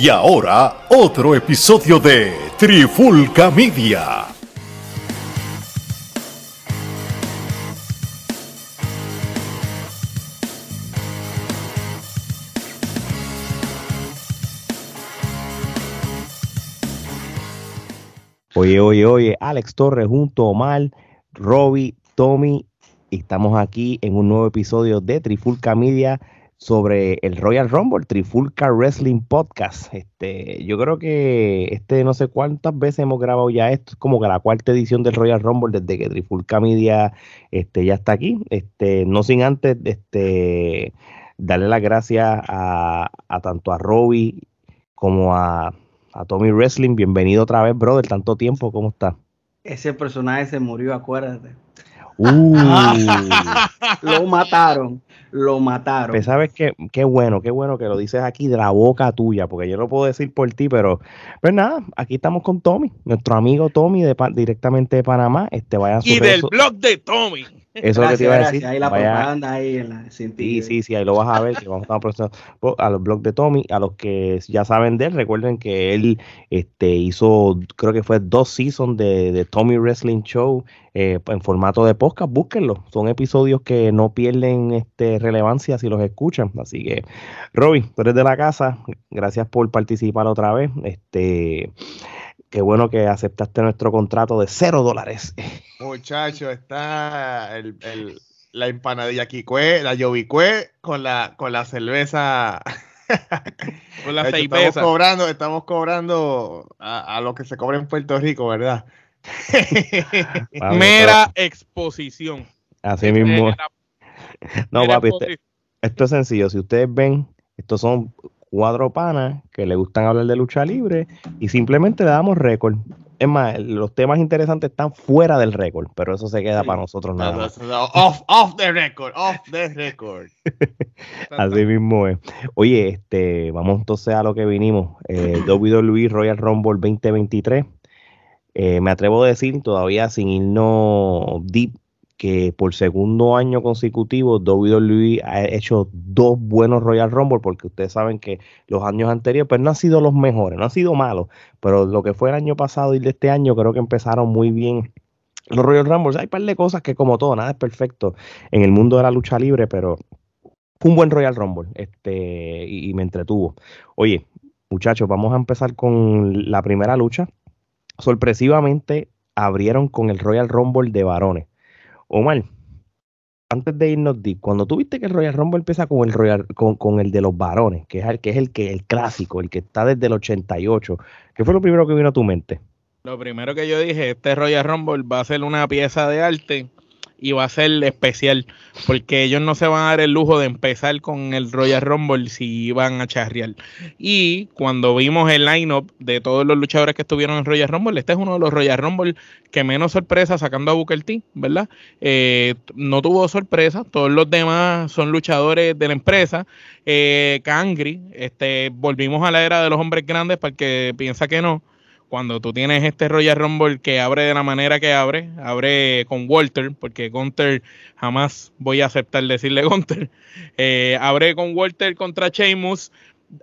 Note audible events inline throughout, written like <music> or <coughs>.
Y ahora, otro episodio de Trifulca Media. Oye, oye, oye, Alex Torres junto a Omar, Robbie, Tommy, estamos aquí en un nuevo episodio de Trifulca Media sobre el Royal Rumble, Trifulca Wrestling Podcast. Este, yo creo que este no sé cuántas veces hemos grabado ya esto, es como que la cuarta edición del Royal Rumble desde que Trifulca Media este, ya está aquí. Este, no sin antes este, darle las gracias a, a tanto a Robbie como a, a Tommy Wrestling. Bienvenido otra vez, brother, tanto tiempo, ¿cómo está? Ese personaje se murió, acuérdate. Uh, Lo mataron, lo mataron. pues sabes qué, qué bueno, qué bueno que lo dices aquí de la boca tuya, porque yo no puedo decir por ti, pero pues nada, aquí estamos con Tommy, nuestro amigo Tommy de, Pa- directamente de Panamá. Este vaya a su y del blog de Tommy. Eso es lo que te iba a decir. Ahí la Vaya- propaganda ahí en la Sí, sí, sí, ahí lo vas a ver, que vamos a estar próximos a los blogs de Tommy, a los que ya saben de él, recuerden que él este, hizo, creo que fue dos seasons de, de Tommy Wrestling Show eh, en formato de podcast, búsquenlo, son episodios que no pierden este, relevancia si los escuchan, así que, Robin, tú eres de la casa, gracias por participar otra vez, este, qué bueno que aceptaste nuestro contrato de cero dólares. Muchacho, está el, el- la empanadilla Kikue, la Yobicue con la, con la cerveza. <laughs> con la Hecho, estamos estamos cobrando, estamos cobrando a, a lo que se cobra en Puerto Rico, ¿verdad? <laughs> Mera exposición. Así mismo. Mera- No, mera papi, este-. Esto es sencillo. Si ustedes ven, estos son cuatro panas que le gustan hablar de lucha libre y simplemente le damos récord. Es más, los temas interesantes están fuera del récord, pero eso se queda Sí. para nosotros nada más. Off, off the record, off the record. <laughs> Así mismo es. Oye, este, vamos entonces a lo que vinimos. Eh, <clears throat> WWE Royal Rumble 2023. Eh, me atrevo a decir, todavía sin irnos deep, que por segundo año consecutivo WWE ha hecho dos buenos Royal Rumble, porque ustedes saben que los años anteriores pues no han sido los mejores, no han sido malos, pero lo que fue el año pasado y de este año creo que empezaron muy bien los Royal Rumbles. Hay un par de cosas que como todo, nada es perfecto en el mundo de la lucha libre, pero fue un buen Royal Rumble este, y, y me entretuvo. Oye, muchachos, vamos a empezar con la primera lucha. Sorpresivamente abrieron con el Royal Rumble de varones. Omar, antes de irnos cuando tú viste que el Royal Rumble empieza con el Royal, con, con el de los varones, que es el que es el que el clásico, el que está desde el 88, ¿qué fue lo primero que vino a tu mente? Lo primero que yo dije, este Royal Rumble va a ser una pieza de arte y va a ser especial, porque ellos no se van a dar el lujo de empezar con el Royal Rumble si van a charrear. Y cuando vimos el lineup de todos los luchadores que estuvieron en Royal Rumble, este es uno de los Royal Rumble que menos sorpresa sacando a Booker T, ¿verdad? Eh, no tuvo sorpresa, todos los demás son luchadores de la empresa. Eh, Kangri, este, volvimos a la era de los hombres grandes para que piensa que no cuando tú tienes este Royal Rumble que abre de la manera que abre, abre con Walter, porque Gunter jamás voy a aceptar decirle <laughs> Gunter, eh, abre con Walter contra Sheamus,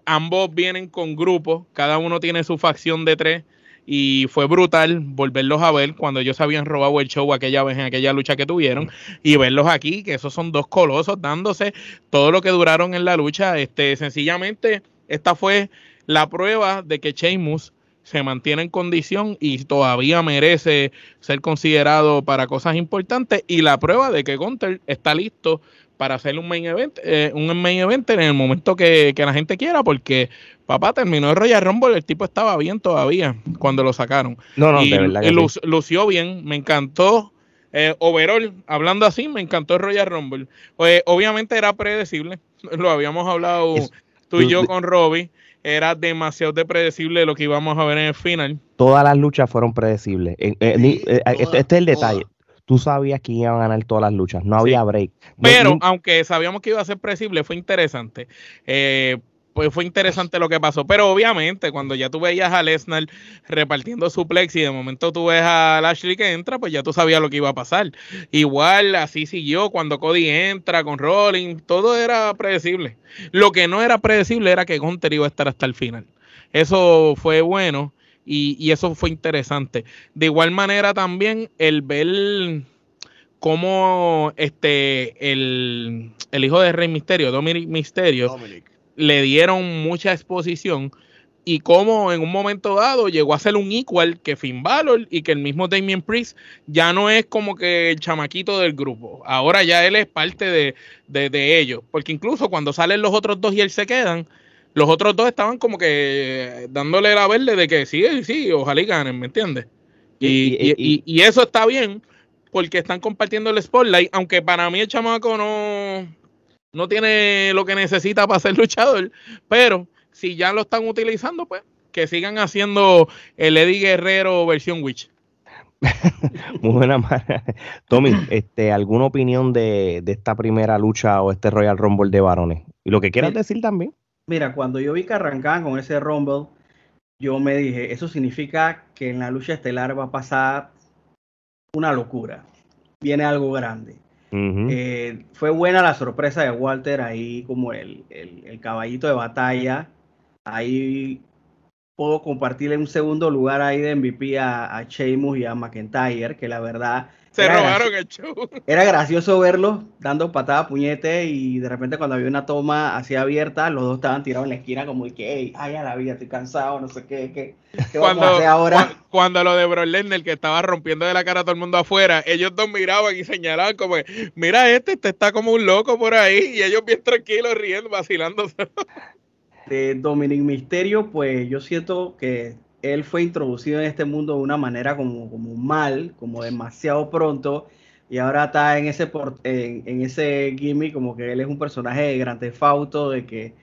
ambos vienen con grupos, cada uno tiene su facción de tres, y fue brutal volverlos a ver cuando ellos habían robado el show aquella vez en aquella lucha que tuvieron y verlos aquí, que esos son dos colosos dándose todo lo que duraron en la lucha. Este, sencillamente, esta fue la prueba de que Sheamus se mantiene en condición y todavía merece ser considerado para cosas importantes y la prueba de que Gunter está listo para hacer un main event, eh, un main event en el momento que, que la gente quiera, porque papá terminó el Royal Rumble, el tipo estaba bien todavía cuando lo sacaron. No, no, y de verdad y que sí. lu- lució bien, me encantó. Eh, overall, hablando así, me encantó el Royal Rumble. Eh, obviamente era predecible, <laughs> lo habíamos hablado Es- tú y yo con Robbie. Era demasiado de predecible lo que íbamos a ver en el final. Todas las luchas fueron predecibles. Eh, eh, Sí, eh, este, todas, este es el todas. detalle. Tú sabías quién iba a ganar todas las luchas, no había break. No- Pero no- aunque sabíamos que iba a ser predecible, fue interesante. Eh, pues fue interesante lo que pasó. Pero obviamente, cuando ya tú veías a Lesnar repartiendo suplex y de momento tú ves a Lashley que entra, pues ya tú sabías lo que iba a pasar. Igual así siguió cuando Cody entra con Rollins, todo era predecible. Lo que no era predecible era que Gunter iba a estar hasta el final. eso fue bueno y, y eso fue interesante. De igual manera también el ver cómo este el, el hijo de Rey Misterio, Dominic Misterio, Dominic. Le dieron mucha exposición y cómo en un momento dado llegó a ser un equal que Finn Balor y que el mismo Damien Priest ya no es como que el chamaquito del grupo. Ahora ya él es parte de, de, de ellos. Porque incluso cuando salen los otros dos y él se quedan, los otros dos estaban como que dándole la verde de que sí, sí, ojalá y ganen, ¿me entiendes? Y, Y- y- y- y- y eso está bien porque están compartiendo el spotlight, aunque para mí el chamaco no, no tiene lo que necesita para ser <laughs> luchador, pero si ya lo están utilizando, pues que sigan haciendo el Eddie Guerrero versión Witch. <laughs> Muy buena manera. Tommy, este, ¿alguna opinión de, de esta primera lucha o este Royal Rumble de varones? Y lo que quieras Mira. decir también. Mira, cuando yo vi que arrancaban con ese Rumble, yo me dije, eso significa que en la lucha estelar va a pasar una locura. Viene algo grande. Eh, fue buena la sorpresa de Walter ahí como el, el- el caballito de batalla. Ahí puedo compartirle un segundo lugar ahí de MVP a, a Sheamus y a McIntyre, que la verdad Se era, robaron el show. era gracioso verlos dando patada puñete y de repente cuando había una toma así abierta, los dos estaban tirados en la esquina como de que, "Ey, ay, a la vida, estoy cansado, no sé qué, qué, qué vamos Cuando, a hacer ahora. cua- cuando lo de Brock Lesnar, que estaba rompiendo de la cara a todo el mundo afuera, ellos dos miraban y señalaban como, mira este, este está como un loco por ahí, y ellos bien tranquilos, riendo, vacilándose. de Dominic Misterio, pues yo siento que él fue introducido en este mundo de una manera como, como mal, como demasiado pronto, y ahora está en ese en, en ese gimmick como que él es un personaje de Grand Theft Auto, de que,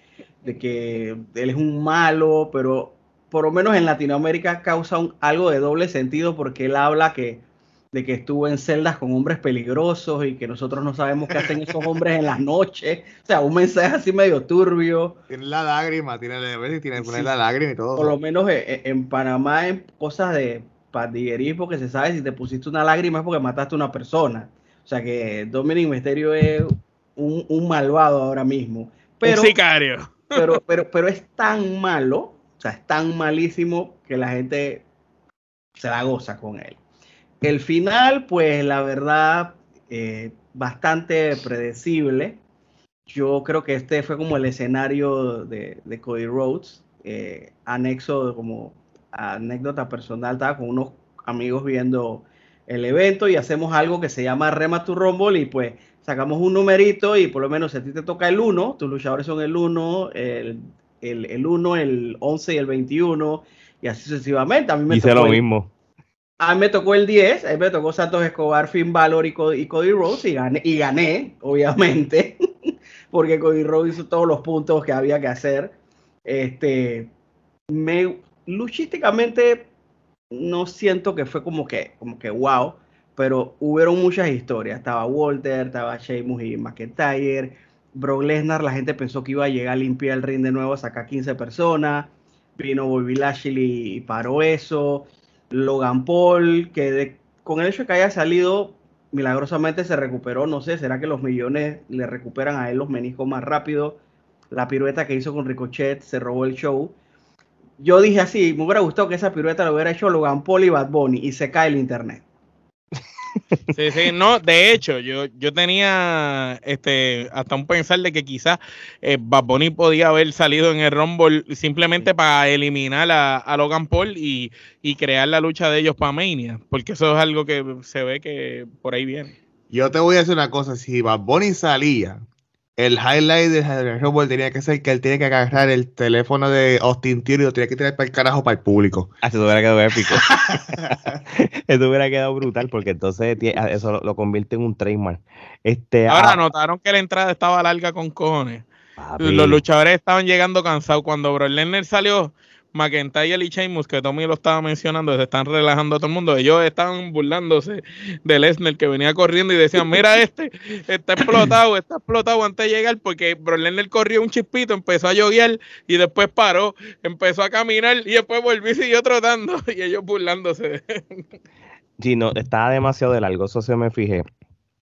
de que él es un malo, pero por lo menos en Latinoamérica causa algo de doble sentido porque él habla que de que estuvo en celdas con hombres peligrosos y que nosotros no sabemos qué hacen esos hombres en las noches. O sea, un mensaje así medio turbio. Tiene la lágrima, tiene, a veces tiene que poner Sí. la lágrima y todo. Por lo menos e- e- en Panamá, en cosas de pandillerismo que se sabe, si te pusiste una lágrima es porque mataste a una persona. O sea que Dominic Mysterio es un, un malvado ahora mismo. Pero, un sicario. pero, pero, pero es tan malo, o sea, es tan malísimo que la gente se la goza con él. El final, pues la verdad, eh, bastante predecible. Yo creo que este fue como el escenario de, de Cody Rhodes, eh, anexo como anécdota personal, estaba con unos amigos viendo el evento y hacemos algo que se llama Rema to Rumble y pues sacamos un numerito y por lo menos si a ti te toca el 1, tus luchadores son el 1, el, el, el 1, el 11 y el 21 y así sucesivamente. A mí me Hice tocó lo mismo. A me tocó el 10, a mí me tocó Santos Escobar, Finn Balor y Cody, y Rhodes y gané, y gané, obviamente, <laughs> porque Cody Rhodes hizo todos los puntos que había que hacer. Este, me, luchísticamente no siento que fue como que, como que wow, pero hubieron muchas historias. Estaba Walter, estaba Sheamus y McIntyre, Brock Lesnar, la gente pensó que iba a llegar a limpiar el ring de nuevo, a sacar 15 personas. Vino Bobby Lashley y paró eso. Logan Paul, que con el hecho de que haya salido, milagrosamente se recuperó. No sé, ¿será que los millones le recuperan a él los meniscos más rápido? La pirueta que hizo con Ricochet se robó el show. Yo dije así, me hubiera gustado que esa pirueta lo hubiera hecho Logan Paul y Bad Bunny y se cae el internet. Sí, sí, no, de hecho, yo, yo tenía este hasta un pensar de que quizás eh, Bad Bunny podía haber salido en el Rumble simplemente para eliminar a, a Logan Paul y, y crear la lucha de ellos para Mania, porque eso es algo que se ve que por ahí viene. Yo te voy a decir una cosa, si Bad Bunny salía, el highlight del Rumble tenía que ser que él tiene que agarrar el teléfono de Austin Theory y lo tenía que tirar para el carajo para el público. Ah, eso hubiera quedado épico. <laughs> <laughs> eso hubiera quedado brutal porque entonces ah, eso lo, lo convierte en un trademark. Este, Ahora ah, notaron que la entrada estaba larga con cojones. papi, Los luchadores estaban llegando cansados. Cuando Brock Lesnar salió, McIntyre y Sheamus, que Tommy lo estaba mencionando, se están relajando a todo el mundo. Ellos estaban burlándose de Lesnar, que venía corriendo y decían, mira <laughs> este, está explotado, está explotado antes de llegar, porque Brock Lesnar corrió un chispito, empezó a yoguear y después paró, empezó a caminar y después volvió y siguió trotando. <laughs> Y ellos burlándose. Sí, no, estaba demasiado de largo, eso se me fijé.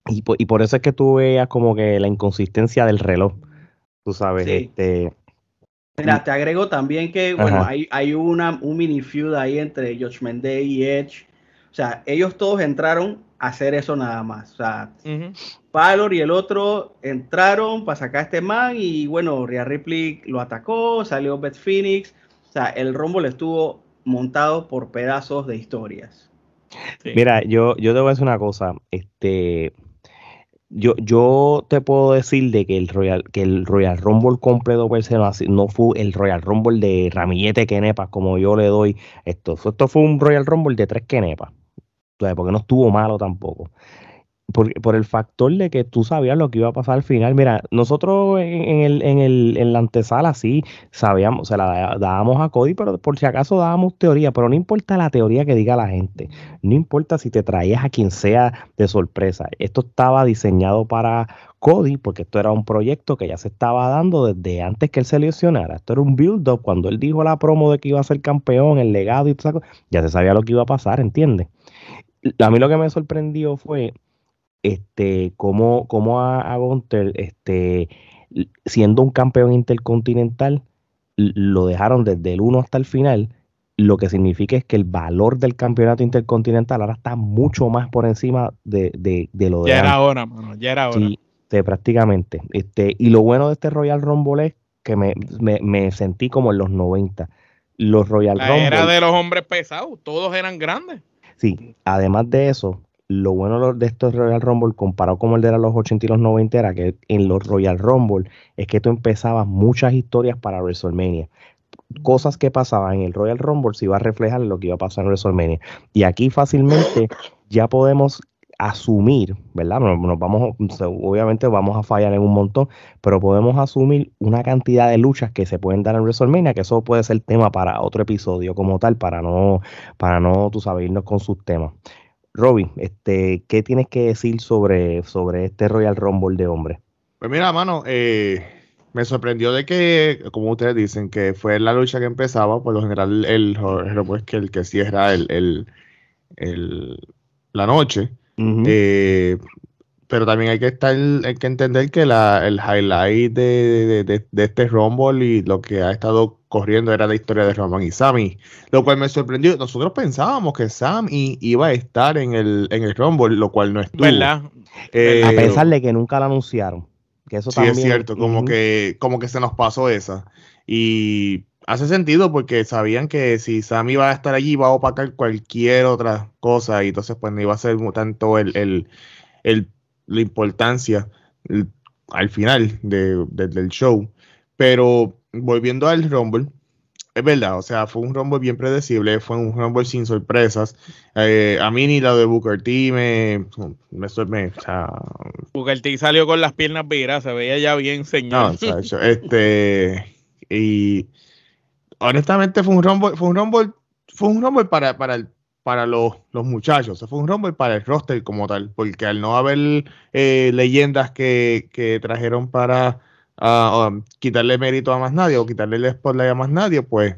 Y, po- y por eso es que tú veías como que la inconsistencia del reloj. Tú sabes, Sí. este. Mira, te agrego también que, bueno, hay, hay una, un mini feud ahí entre Judgment Day y Edge. O sea, ellos todos entraron a hacer eso nada más. O sea. Valor y el otro entraron para sacar a este man y bueno, Rhea Ripley lo atacó, salió Beth Phoenix. O sea, el Rumble estuvo montado por pedazos de historias. Sí. Mira, yo, yo te voy a decir una cosa. Este, yo, yo te puedo decir de que el Royal, que el Royal Rumble completo per no, fue el Royal Rumble de ramillete quenepas como yo le doy. Esto, esto fue un Royal Rumble de tres quenepas. Porque no estuvo malo tampoco. Por, por el factor de que tú sabías lo que iba a pasar al final. Mira, nosotros en, el, en, el, en la antesala sí sabíamos, se la dábamos a Cody, pero por si acaso dábamos teoría, pero no importa la teoría que diga la gente. No importa si te traías a quien sea de sorpresa. Esto estaba diseñado para Cody porque esto era un proyecto que ya se estaba dando desde antes que él se lesionara. Esto era un build-up. Cuando él dijo la promo de que iba a ser campeón, el legado y todo ya se sabía lo que iba a pasar, ¿entiendes? A mí lo que me sorprendió fue este cómo, cómo a, a Gunther, este, siendo un campeón intercontinental, lo dejaron desde el 1 hasta el final lo que significa es que el valor del campeonato intercontinental ahora está mucho más por encima de, de- de lo de Ya era hora, mano, ya era hora. Sí, sí, prácticamente. Este, y lo bueno de este Royal Rumble es que me, me- me sentí como en los 90. Los Royal La Rumble, era de los hombres pesados, todos eran grandes. sí, además de eso, lo bueno de estos Royal Rumble comparado con el de los 80 y los 90 era que en los Royal Rumble es que tú empezabas muchas historias para WrestleMania. Cosas que pasaban en el Royal Rumble se iba a reflejar en lo que iba a pasar en WrestleMania. Y aquí fácilmente ya podemos asumir, ¿verdad? Nos vamos, obviamente vamos a fallar en un montón, pero podemos asumir una cantidad de luchas que se pueden dar en WrestleMania, que eso puede ser tema para otro episodio como tal, para no, para no, tú sabes, irnos con sus temas. Robin, este, ¿qué tienes que decir sobre, sobre este Royal Rumble de hombres? Pues mira, mano, eh, me sorprendió de que, como ustedes dicen, que fue la lucha que empezaba, por lo general el, pues que el que cierra el, el- el- la noche. Eh, pero también hay que estar, hay que entender que la, el highlight de, de- de- de este Rumble y lo que ha estado corriendo era la historia de Roman y Sammy, lo cual me sorprendió. Nosotros pensábamos que Sammy iba a estar en el, en el Rumble, lo cual no estuvo. ¿Verdad? Eh, a pesar de que nunca lo anunciaron. Que eso Sí, también, es cierto, como que, como que se nos pasó esa. Y hace sentido porque sabían que si Sammy iba a estar allí, iba a opacar cualquier otra cosa, y entonces pues no iba a ser tanto el, el, el- la importancia el- al final de- de- del show. Pero volviendo al Rumble, es verdad, o sea, fue un Rumble bien predecible, fue un Rumble sin sorpresas. Eh, a mí ni la de Booker T me, me, me- o sea, Booker T salió con las piernas viradas, se veía ya bien no, señor. este y honestamente fue un rumble, fue un rumble, fue un rumble para, para, el- para los, los muchachos, fue un rumble para el roster como tal, porque al no haber eh, leyendas que, que trajeron para um, quitarle mérito a más nadie o quitarle el spotlight a más nadie, pues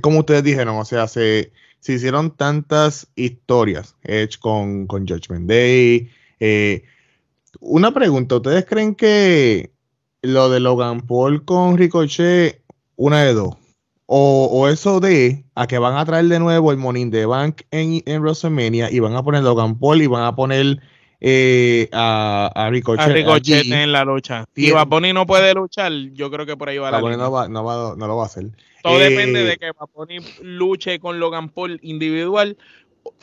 como ustedes dijeron, o sea, se, se hicieron tantas historias, Edge con, con Judgment Day, eh, una pregunta, ¿ustedes creen que lo de Logan Paul con Ricochet, una de dos? O, o eso de a que van a traer de nuevo el Money in the Bank en, en WrestleMania y van a poner Logan Paul y van a poner eh, a, a Ricochet. a Ricochet allí. en la lucha. Si Bunny no puede luchar, yo creo que por ahí va la Bad Bunny línea. no, va- no va- no lo va a hacer. Todo Eh, depende de que Bad Bunny luche con Logan Paul individual.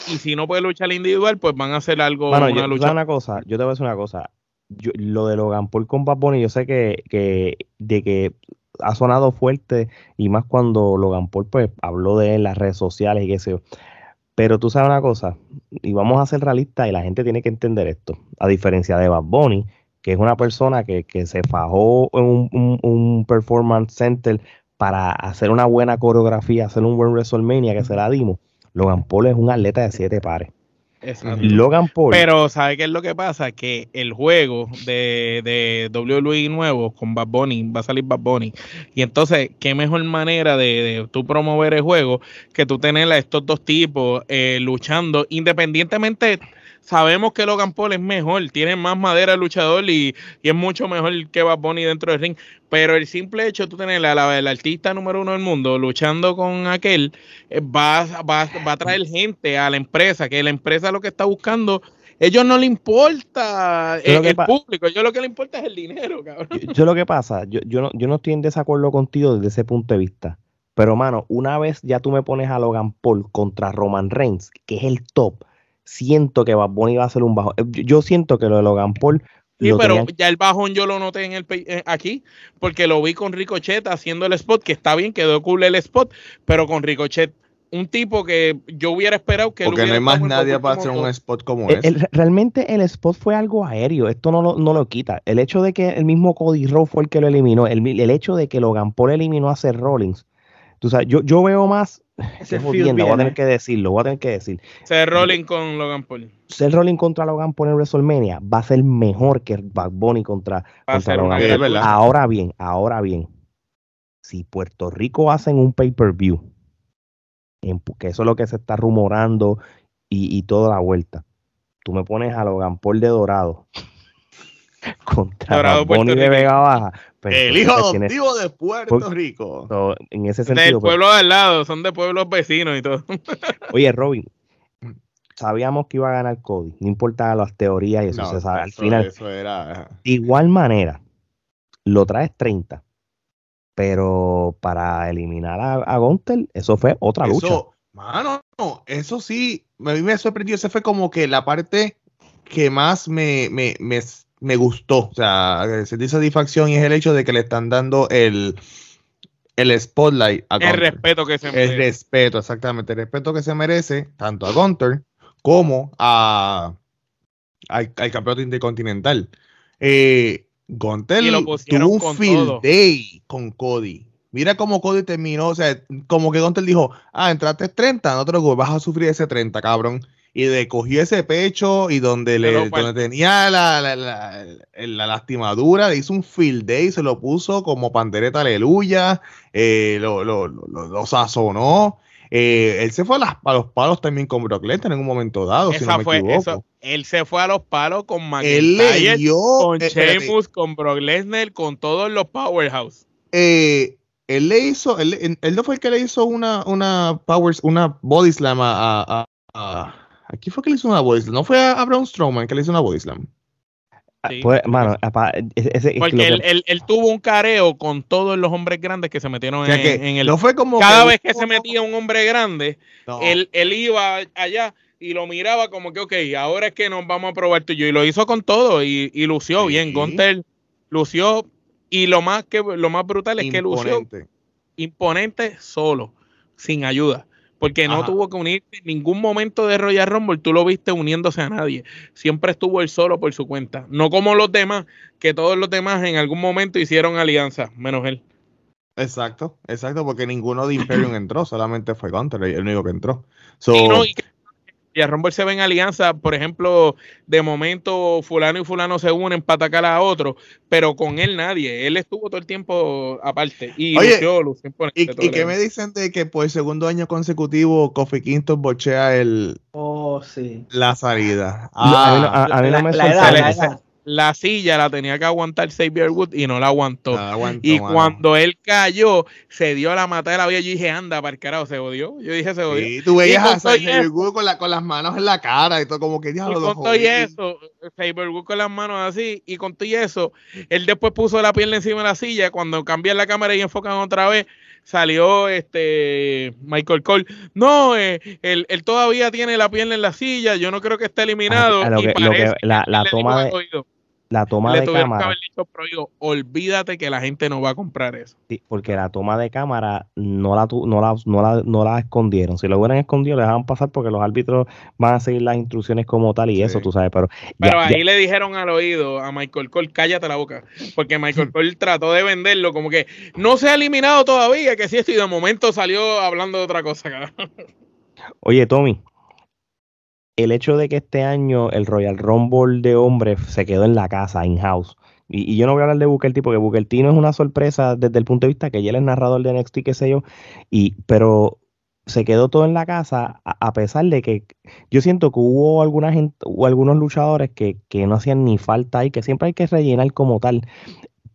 Y si no puede luchar individual, pues van a hacer algo, Bueno, una yo, lucha. ¿sabes una cosa, yo te voy a decir una cosa. Yo- lo de Logan Paul con Bad Bunny, yo sé que, que de que ha sonado fuerte y más cuando Logan Paul pues habló de él en las redes sociales y qué sé yo. Pero tú sabes una cosa, y vamos a ser realistas y la gente tiene que entender esto. A diferencia de Bad Bunny, que es una persona que, que se fajó en un, un- un performance center para hacer una buena coreografía, hacer un buen WrestleMania que se la dimos. Logan Paul es un atleta de siete pares. Exacto. Logan Paul. Pero, ¿sabe qué es lo que pasa? Que el juego de, de WWE nuevo con Bad Bunny, va a salir Bad Bunny. Y entonces, ¿qué mejor manera de, de tú promover el juego que tú tener a estos dos tipos eh, luchando independientemente? Sabemos que Logan Paul es mejor, tiene más madera el luchador y, y, es mucho mejor que Bad Bunny dentro del ring. Pero el simple hecho de tú tener la, la, el artista número uno del mundo luchando con aquel, eh, va, va, va a traer gente a la empresa, que la empresa lo que está buscando ellos no le importa el, el público, ellos lo que le importa es el dinero, cabrón. Yo, yo lo que pasa, yo, yo, no, yo no estoy en desacuerdo contigo desde ese punto de vista. Pero, mano, una vez ya tú me pones a Logan Paul contra Roman Reigns, que es el top, siento que Bad Bunny va a ser un bajo. Yo siento que lo de Logan Paul. Sí, pero tenían... ya el bajón yo lo noté en el eh, aquí, porque lo vi con Ricochet haciendo el spot, que está bien, quedó cool el spot, pero con Ricochet un tipo que yo hubiera esperado que porque no hay más nadie para hacer un spot como el, ese. El, realmente el spot fue algo aéreo esto no lo, no lo quita el hecho de que el mismo Cody Rhodes fue el que lo eliminó el, el hecho de que Logan Paul eliminó a Seth Rollins tú sabes yo, yo veo más ese jodiendo, voy a tener que decirlo voy a tener que decir. Seth Rollins con Logan Paul. Seth Rollins contra Logan Paul en WrestleMania va a ser mejor que Bad Bunny contra, contra Logan Paul. ahora bien ahora bien si Puerto Rico hacen un pay-per-view que eso es lo que se está rumorando y, y, toda la vuelta. Tú me pones a Logan Paul de Dorado contra Dorado, Bonnie de Vega Baja. Pero el hijo adoptivo de Puerto por, Rico. En ese sentido. Del pueblo pues, de al lado, son de pueblos vecinos y todo. <laughs> Oye, Robin, sabíamos que iba a ganar Cody, no importaba las teorías y eso no, se sabe. Al eso, final, eso era... de igual manera, lo traes 30 pero para eliminar a, a Gunter, eso fue otra eso, lucha. Mano, eso sí, a mí me sorprendió, ese fue como que la parte que más me, me, me, me gustó, o sea, sentí satisfacción y es el hecho de que le están dando el, el spotlight a El Gunter. respeto que se merece. El respeto, exactamente, el respeto que se merece tanto a Gunter como a, al, al campeonato intercontinental. Eh, Gunter tuvo un field todo. day con Cody. Mira cómo Cody terminó, o sea, como que Gunter dijo, ah, entraste 30, no te lo vas a sufrir ese 30, cabrón. Y le cogió ese pecho y donde, le, pues donde tenía la, la, la, la, lastimadura, le hizo un field day, se lo puso como pandereta aleluya, eh, lo, lo, lo, lo, sazonó. Eh, él se fue a, las, a, los palos también con Brock Lesnar en un momento dado, Esa si no me fue, equivoco. Eso, él se fue a los palos con él le McIntyre, dio, con eh, Sheamus, con Brock Lesnar, con todos los powerhouse. Eh, él le hizo, él, él, no fue el que le hizo una, una powers, una body slam a, a, a, a ¿quién fue que le hizo una body slam? No fue a, a Braun Strowman que le hizo una body slam. Sí, pues, mano, apa, ese, porque que... él, él, él, tuvo un careo con todos los hombres grandes que se metieron o sea, en, que en, el. No fue como cada que vez que se metía un hombre grande, no. él, él iba allá y lo miraba como que, ok, ahora es que nos vamos a probar tú y yo. Y lo hizo con todo y, y lució Sí. bien. Gunter lució. Y lo más, que, lo más brutal es que lució imponente. imponente solo, sin ayuda. Porque no Ajá. tuvo que unirse en ningún momento de Royal Rumble, tú lo viste uniéndose a nadie. Siempre estuvo él solo por su cuenta. No como los demás, que todos los demás en algún momento hicieron alianza, menos él. Exacto, exacto, porque ninguno de Imperium <clears throat> entró, solamente fue Gunter el único que entró. So, Y, no, y que Royal Rumble se ve en alianza, por ejemplo, de momento fulano y fulano se unen para atacar a otro, pero con él nadie. Él estuvo todo el tiempo aparte. Y Oye, lució, lució imponente ¿Y, y el qué me dicen de que por segundo año consecutivo Kofi Kingston bochea el, Oh, sí. la salida? a mí no, Ah, a, a mí no La- me la edad, sorprende. la Se- edad. La silla la tenía que aguantar Xavier Wood y no la aguantó. no aguanto, Y mano. cuando él cayó, se dio la mata de la vida. Yo dije, anda, para el carajo, se odió. Yo dije, se odió. Sí, tú veías Y a con todo Xavier eso- Wood con, la, con las manos en la cara y todo, como que Y diablo, con lo todo y eso, Cyberwood con las manos así, y con todo y eso, él después puso la pierna encima de la silla. Cuando cambian la cámara y enfocan otra vez, salió este Michael Cole. No, eh, él, él todavía tiene la pierna en la silla. Yo no creo que esté eliminado. A- a lo y que- lo que- la- la toma de- oído, La toma le de cámara. Olvídate que la gente no va a comprar eso. sí, porque la toma de cámara no la, no, la, no, la, no la escondieron. Si lo hubieran escondido, le dejaban pasar porque los árbitros van a seguir las instrucciones como tal y Sí. eso, tú sabes. Pero, Pero ya- ahí ya- le dijeron al oído a Michael Cole, cállate la boca, porque Michael Cole <laughs> trató de venderlo como que no se ha eliminado todavía, que sí esto, y de momento salió hablando de otra cosa, cabrón. Oye, Tommy, el hecho de que este año el Royal Rumble de hombres se quedó en la casa, in-house. Y, y yo no voy a hablar de Booker T porque Booker T no es una sorpresa desde el punto de vista que ya él es narrador de NXT, qué sé yo. Y, pero se quedó todo en la casa, a, pesar de que yo siento que hubo alguna gente, o algunos luchadores que, que, no hacían ni falta y que siempre hay que rellenar como tal.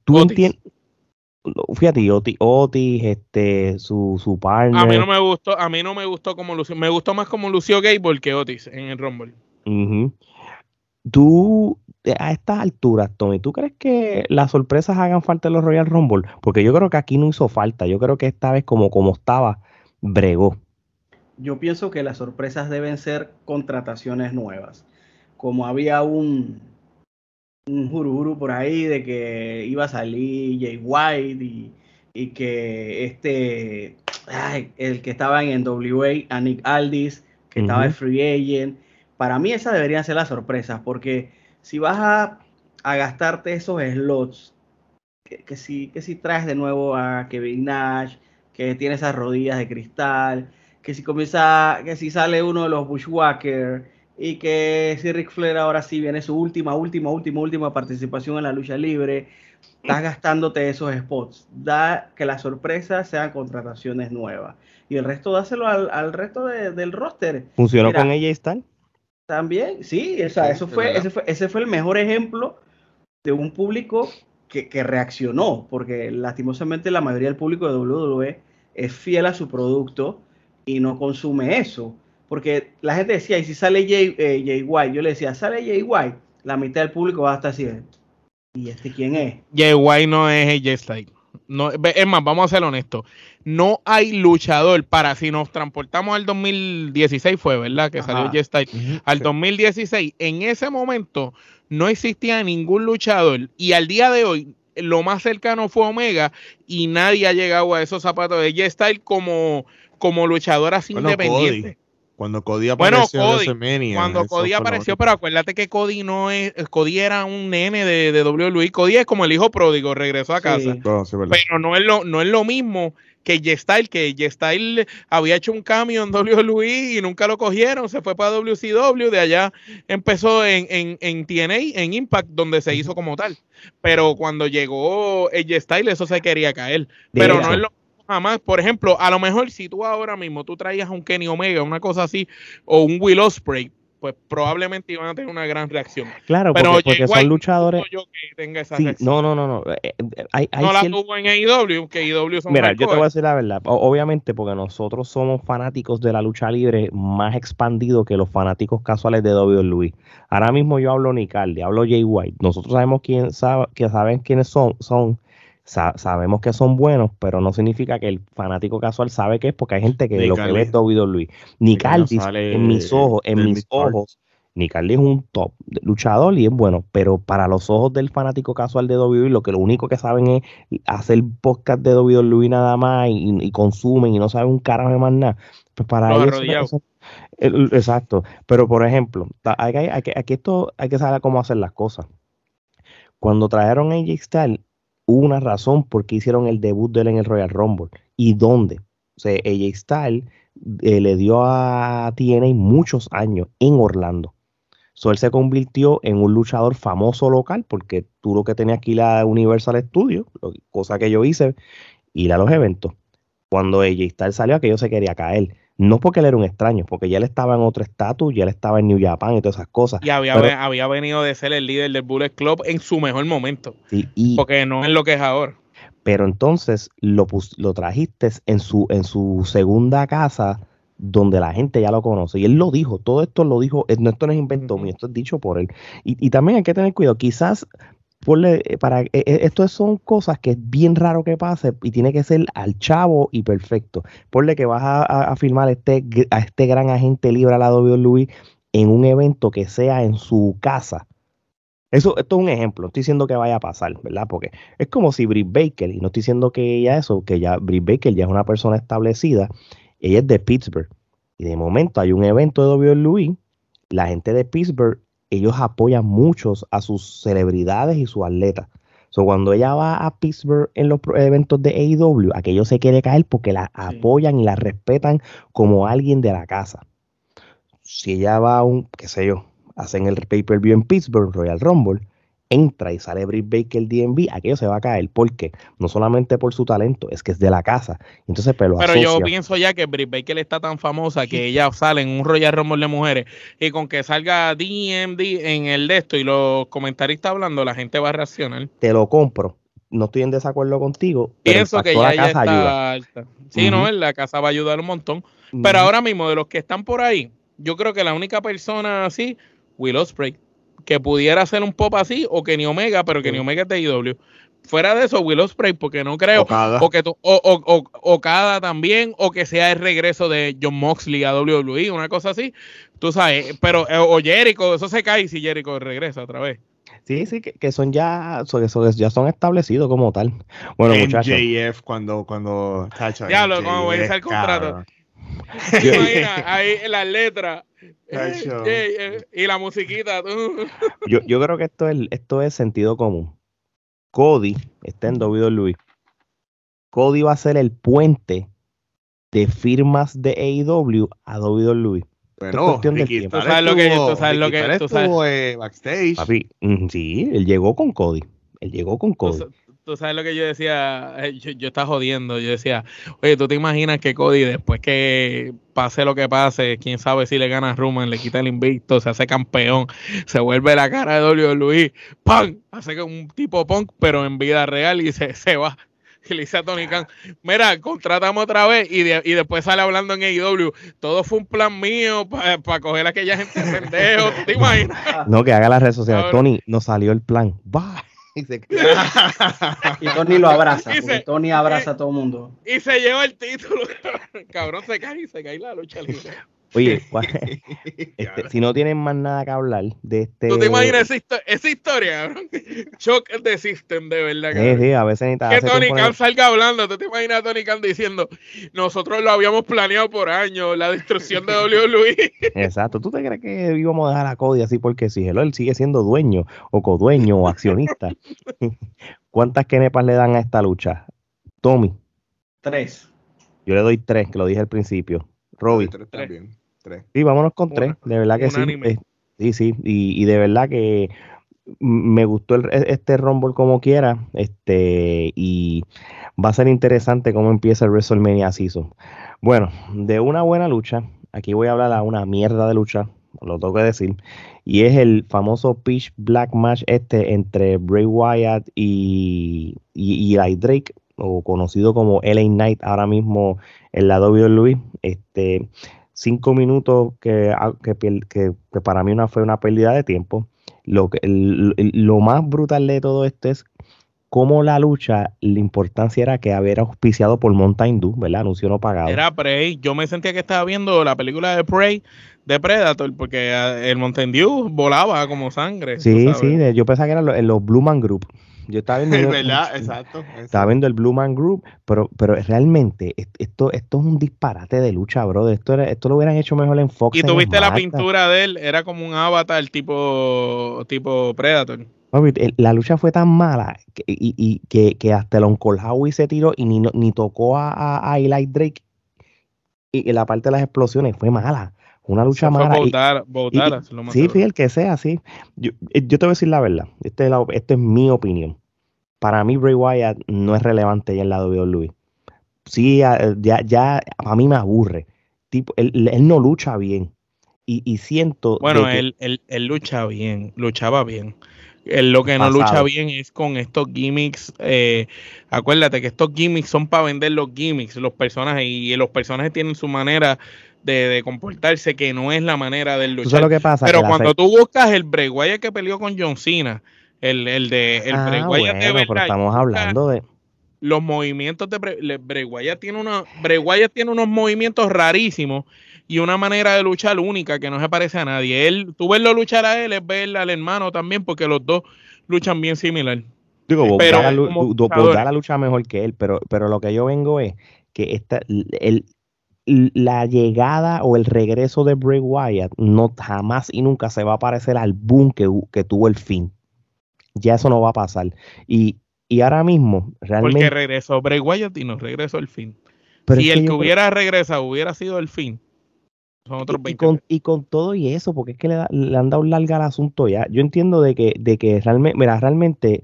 Tú entiendes. Fíjate, Otis, Otis, este, su, su partner. A mí no me gustó, a mí no me gustó como lució, me gustó más como lució Gable que Otis en el Rumble. Tú, a estas alturas, Tommy, ¿tú crees que las sorpresas hagan falta en los Royal Rumble? Porque yo creo que aquí no hizo falta. Yo creo que esta vez, como, como estaba, bregó. Yo pienso que las sorpresas deben ser contrataciones nuevas. Como había un, un jurujuru por ahí de que iba a salir Jay White y, que este, el que estaba en NWA, Anik Aldis, que estaba en Free Agent. Para mí esas deberían ser las sorpresas, porque si vas a, gastarte esos slots, que, si, que si traes de nuevo a Kevin Nash, que tiene esas rodillas de cristal, que si comienza, que si sale uno de los Bushwhackers y que si Ric Flair ahora sí viene su última, última, última, última participación en la lucha libre, estás gastándote esos spots. Da que las sorpresas sean contrataciones nuevas. Y el resto dáselo al, resto del roster. ¿Funcionó con ella Styles? También, sí, o sea, eso fue, ese fue, ese fue el mejor ejemplo de un público que, que, reaccionó, porque lastimosamente la mayoría del público de WWE es fiel a su producto y no consume eso. Porque la gente decía, y si sale Jay, eh, White, yo le decía, sale Jay White, la mitad del público va a estar así. ¿Y este quién es? Jay White no es Jay Styles. No, es más, vamos a ser honestos. No hay luchador para si nos transportamos al 2016 fue, ¿verdad? Que salió Jay Styles. al 2016, en ese momento no existía ningún luchador y al día de hoy lo más cercano fue Omega y nadie ha llegado a esos zapatos de J Style como, como luchador así independiente. Cuando Cody apareció bueno, cuando Cody apareció, pero acuérdate que Cody no es, Cody era un nene de, de WWE. Cody es como el hijo pródigo, regresó a casa. pero no es lo, no es lo mismo que G-Style, que G-Style había hecho un cambio en <laughs> WWE y nunca lo cogieron, se fue para WCW, de allá empezó en, en, en TNA, en Impact, donde se hizo como tal. Pero cuando llegó G-Style, eso se quería caer. Pero no es lo jamás. Por ejemplo, a lo mejor si tú ahora mismo tú traías un Kenny Omega, una cosa así, o un Will Ospreay, pues probablemente iban a tener una gran reacción. Claro, pero porque, son luchadores. no, no, no, no. Eh, eh, no la tuvo en AEW, que AEW son Mira, yo te voy a decir la verdad. obviamente, porque nosotros somos fanáticos de la lucha libre más expandido que los fanáticos casuales de WWE. Ahora mismo yo hablo Nicaldi, hablo Jay White. Nosotros sabemos quién sabe, que saben quiénes son, son sabemos que son buenos, pero no significa que el fanático casual sabe que es porque hay gente que lo que ve es WWE. Nicardi, en mis ojos, en mis ojos, Nicardi es un top luchador y es bueno, pero para los ojos del fanático casual de WWE, lo que lo único que saben es hacer podcast de WWE nada más y, consumen y no saben un carajo de más nada. Pues para ellos, exacto. Pero por ejemplo, hay, hay, aquí esto hay que saber cómo hacer las cosas. Cuando trajeron a AJ Styles, una razón por qué hicieron el debut de él en el Royal Rumble y dónde. O sea, AJ Styles eh, le dio a TNA muchos años en Orlando. So, él se convirtió en un luchador famoso local porque tú lo que tenías que ir a Universal Studios, cosa que yo hice, ir a los eventos. Cuando AJ Styles salió, aquello se quería caer. No porque él era un extraño, porque ya él estaba en otro estatus, ya él estaba en New Japan y todas esas cosas. Y había, había venido de ser el líder del Bullet Club en su mejor momento. porque no es lo que es ahora. Pero entonces lo, lo trajiste en su, en su segunda casa, donde la gente ya lo conoce. Y él lo dijo, todo esto lo dijo, esto no es invento mío, esto es dicho por él. Y, y, también hay que tener cuidado, quizás eh, para, eh, eh, esto son cosas que es bien raro que pase y tiene que ser al chavo y perfecto. Ponle que vas a, a, filmar este, a este gran agente libre lado de Luis en un evento que sea en su casa. Eso, esto es un ejemplo, no estoy diciendo que vaya a pasar, ¿verdad? Porque es como si Britt Baker, y no estoy diciendo que ella eso, que ya Britt Baker ya es una persona establecida, ella es de Pittsburgh. Y de momento hay un evento de WWE, la gente de Pittsburgh ellos apoyan muchos a sus celebridades y sus atletas. So, cuando ella va a Pittsburgh en los eventos de AEW, aquello se quiere caer porque la apoyan y la respetan como alguien de la casa. Si ella va a un, qué sé yo, hacen el pay-per-view en Pittsburgh, Royal Rumble, entra y sale Britt Baker DMV, aquello se va a caer. porque No solamente por su talento, es que es de la casa. Entonces, pero, pero yo pienso ya que Britt Baker está tan famosa que ella sale en un Royal Rumble de mujeres y con que salga DMD en el de esto y los comentaristas hablando, la gente va a reaccionar. Te lo compro. No estoy en desacuerdo contigo. Pienso que ya, está alta. Sí, no, la casa va a ayudar un montón. Pero ahora mismo, de los que están por ahí, yo creo que la única persona así, Will Ospreay que pudiera hacer un pop así, o que ni Omega, pero que ni Omega es de IW. Fuera de eso, Willow Spray, porque no creo. O, que o, Okada también, o que sea el regreso de John Moxley a WWE, una cosa así. Tú sabes, pero, eh, o Jericho, eso se cae si Jericho regresa otra vez. Sí, sí, que, son ya, son, ya son establecidos como tal. Bueno, muchachos. MJF cuando, cuando. Ya, lo, como voy a hacer el contrato. Imagina, ahí las letras. Eh, y la musiquita. yo, yo creo que esto es, esto es sentido común. Cody está en WWE. Cody va a ser el puente de firmas de AEW a WWE. Bueno, Ricky, tú sabes lo que tú sabes lo que tú sabes. backstage. Papi, mm, sí, él llegó con Cody. Él llegó con Cody tú sabes lo que yo decía, eh, yo, estaba jodiendo, yo decía, oye, tú te imaginas que Cody después que pase lo que pase, quién sabe si le gana a Roman, le quita el invicto, se hace campeón, se vuelve la cara de Luis, ¡pam! Hace un tipo punk, pero en vida real y se, se va. <laughs> Y le dice a Tony Khan, mira, contratamos otra vez y, y después sale hablando en AEW. Todo fue un plan mío para coger a aquella gente pendejo. ¿Te imaginas? <laughs> No, que haga las redes sociales. Tony, nos salió el plan. Va. <laughs> y, Tony lo abraza, Tony abraza a todo el mundo. Y se lleva el título. <laughs> Cabrón, se cae y se cae la lucha libre. Oye, <laughs> <laughs> este, si no tienen más nada que hablar de este. ¿Tú te imaginas esa, historia, cabrón? <laughs> Shock de System, de verdad. Sí, sí, a veces Que Tony Khan salga hablando. ¿Tú te imaginas a Tony Khan diciendo, nosotros lo habíamos planeado por años, la destrucción de WWE? Exacto. ¿Tú te crees que íbamos a dejar a Cody así porque si él sigue siendo dueño o codueño o accionista? ¿Cuántas kenepas le dan a esta lucha? Tommy. Tres. Yo le doy tres, que lo dije al principio. Robbie. Tres también. Sí, vámonos con tres, de verdad que sí. Eh, sí, sí, y, de verdad que me gustó e, este Rumble como quiera, este, y va a ser interesante cómo empieza el WrestleMania Season. Bueno, de una buena lucha, aquí voy a hablar de una mierda de lucha, lo tengo que decir, y es el famoso Pitch Black Match este entre Bray Wyatt y, y, y Drake, o conocido como LA Knight ahora mismo en la WWE. Este, cinco minutos que, ah, que, que, para mí una, fue una pérdida de tiempo. Lo, que, lo más brutal de todo esto es cómo la lucha, la importancia era que había auspiciado por Mountain Dew, ¿verdad? Anuncio no pagado. Era Prey. Yo me sentía que estaba viendo la película de Prey de Predator, porque ah, el Mountain Dew volaba como sangre. Sí, sí, yo pensaba que eran los Blue Man Group. Yo estaba <laughs> viendo, Exacto, estaba viendo el Blue Man Group, pero, pero realmente esto, esto es un disparate de lucha, bro. Esto, esto lo hubieran hecho mejor en Fox. Y tuviste la pintura de él, era como un avatar tipo, tipo Predator. La lucha fue tan mala que, y, que, hasta el Uncle Howie se tiró y ni, ni tocó a, a, Eli Drake. Y, la parte de las explosiones fue mala. Una lucha mala. sí, el que sea, sí. Yo, eh, yo, te voy a decir la verdad. Esta es, es mi opinión para mí Bray Wyatt no es relevante ya en la WWE. Sí, ya, ya a mí me aburre. Tipo, él, no lucha bien. Y, siento. Bueno, él, lucha bien, luchaba bien. lo que no lucha bien es con estos gimmicks. Eh, acuérdate que estos gimmicks son para vender los gimmicks, los personajes, y los personajes tienen su manera de, comportarse que no es la manera del luchar. Lo que pasa? Pero cuando tú buscas el Bray Wyatt que peleó con John Cena, el, el de el ah, bueno, pero estamos hablando de los movimientos de Bray tiene unos tiene unos movimientos rarísimos y una manera de luchar única que no se parece a nadie. Él, tú verlo luchar a él es ver al hermano también porque los dos luchan bien similar. Digo, pero la, la lucha mejor que él, pero, pero lo que yo vengo es que esta, el, la llegada o el regreso de Bray Wyatt no jamás y nunca se va a parecer al boom que, que tuvo el fin ya eso no va a pasar. Y, ahora mismo, realmente. Porque regresó Bray Wyatt y nos regresó el fin. si el que, hubiera regresado hubiera sido el fin, Son otros y, 20 con, y con todo y eso, porque es que le, da- le han dado larga al asunto ya. Yo entiendo de que, de que realmente, mira, realmente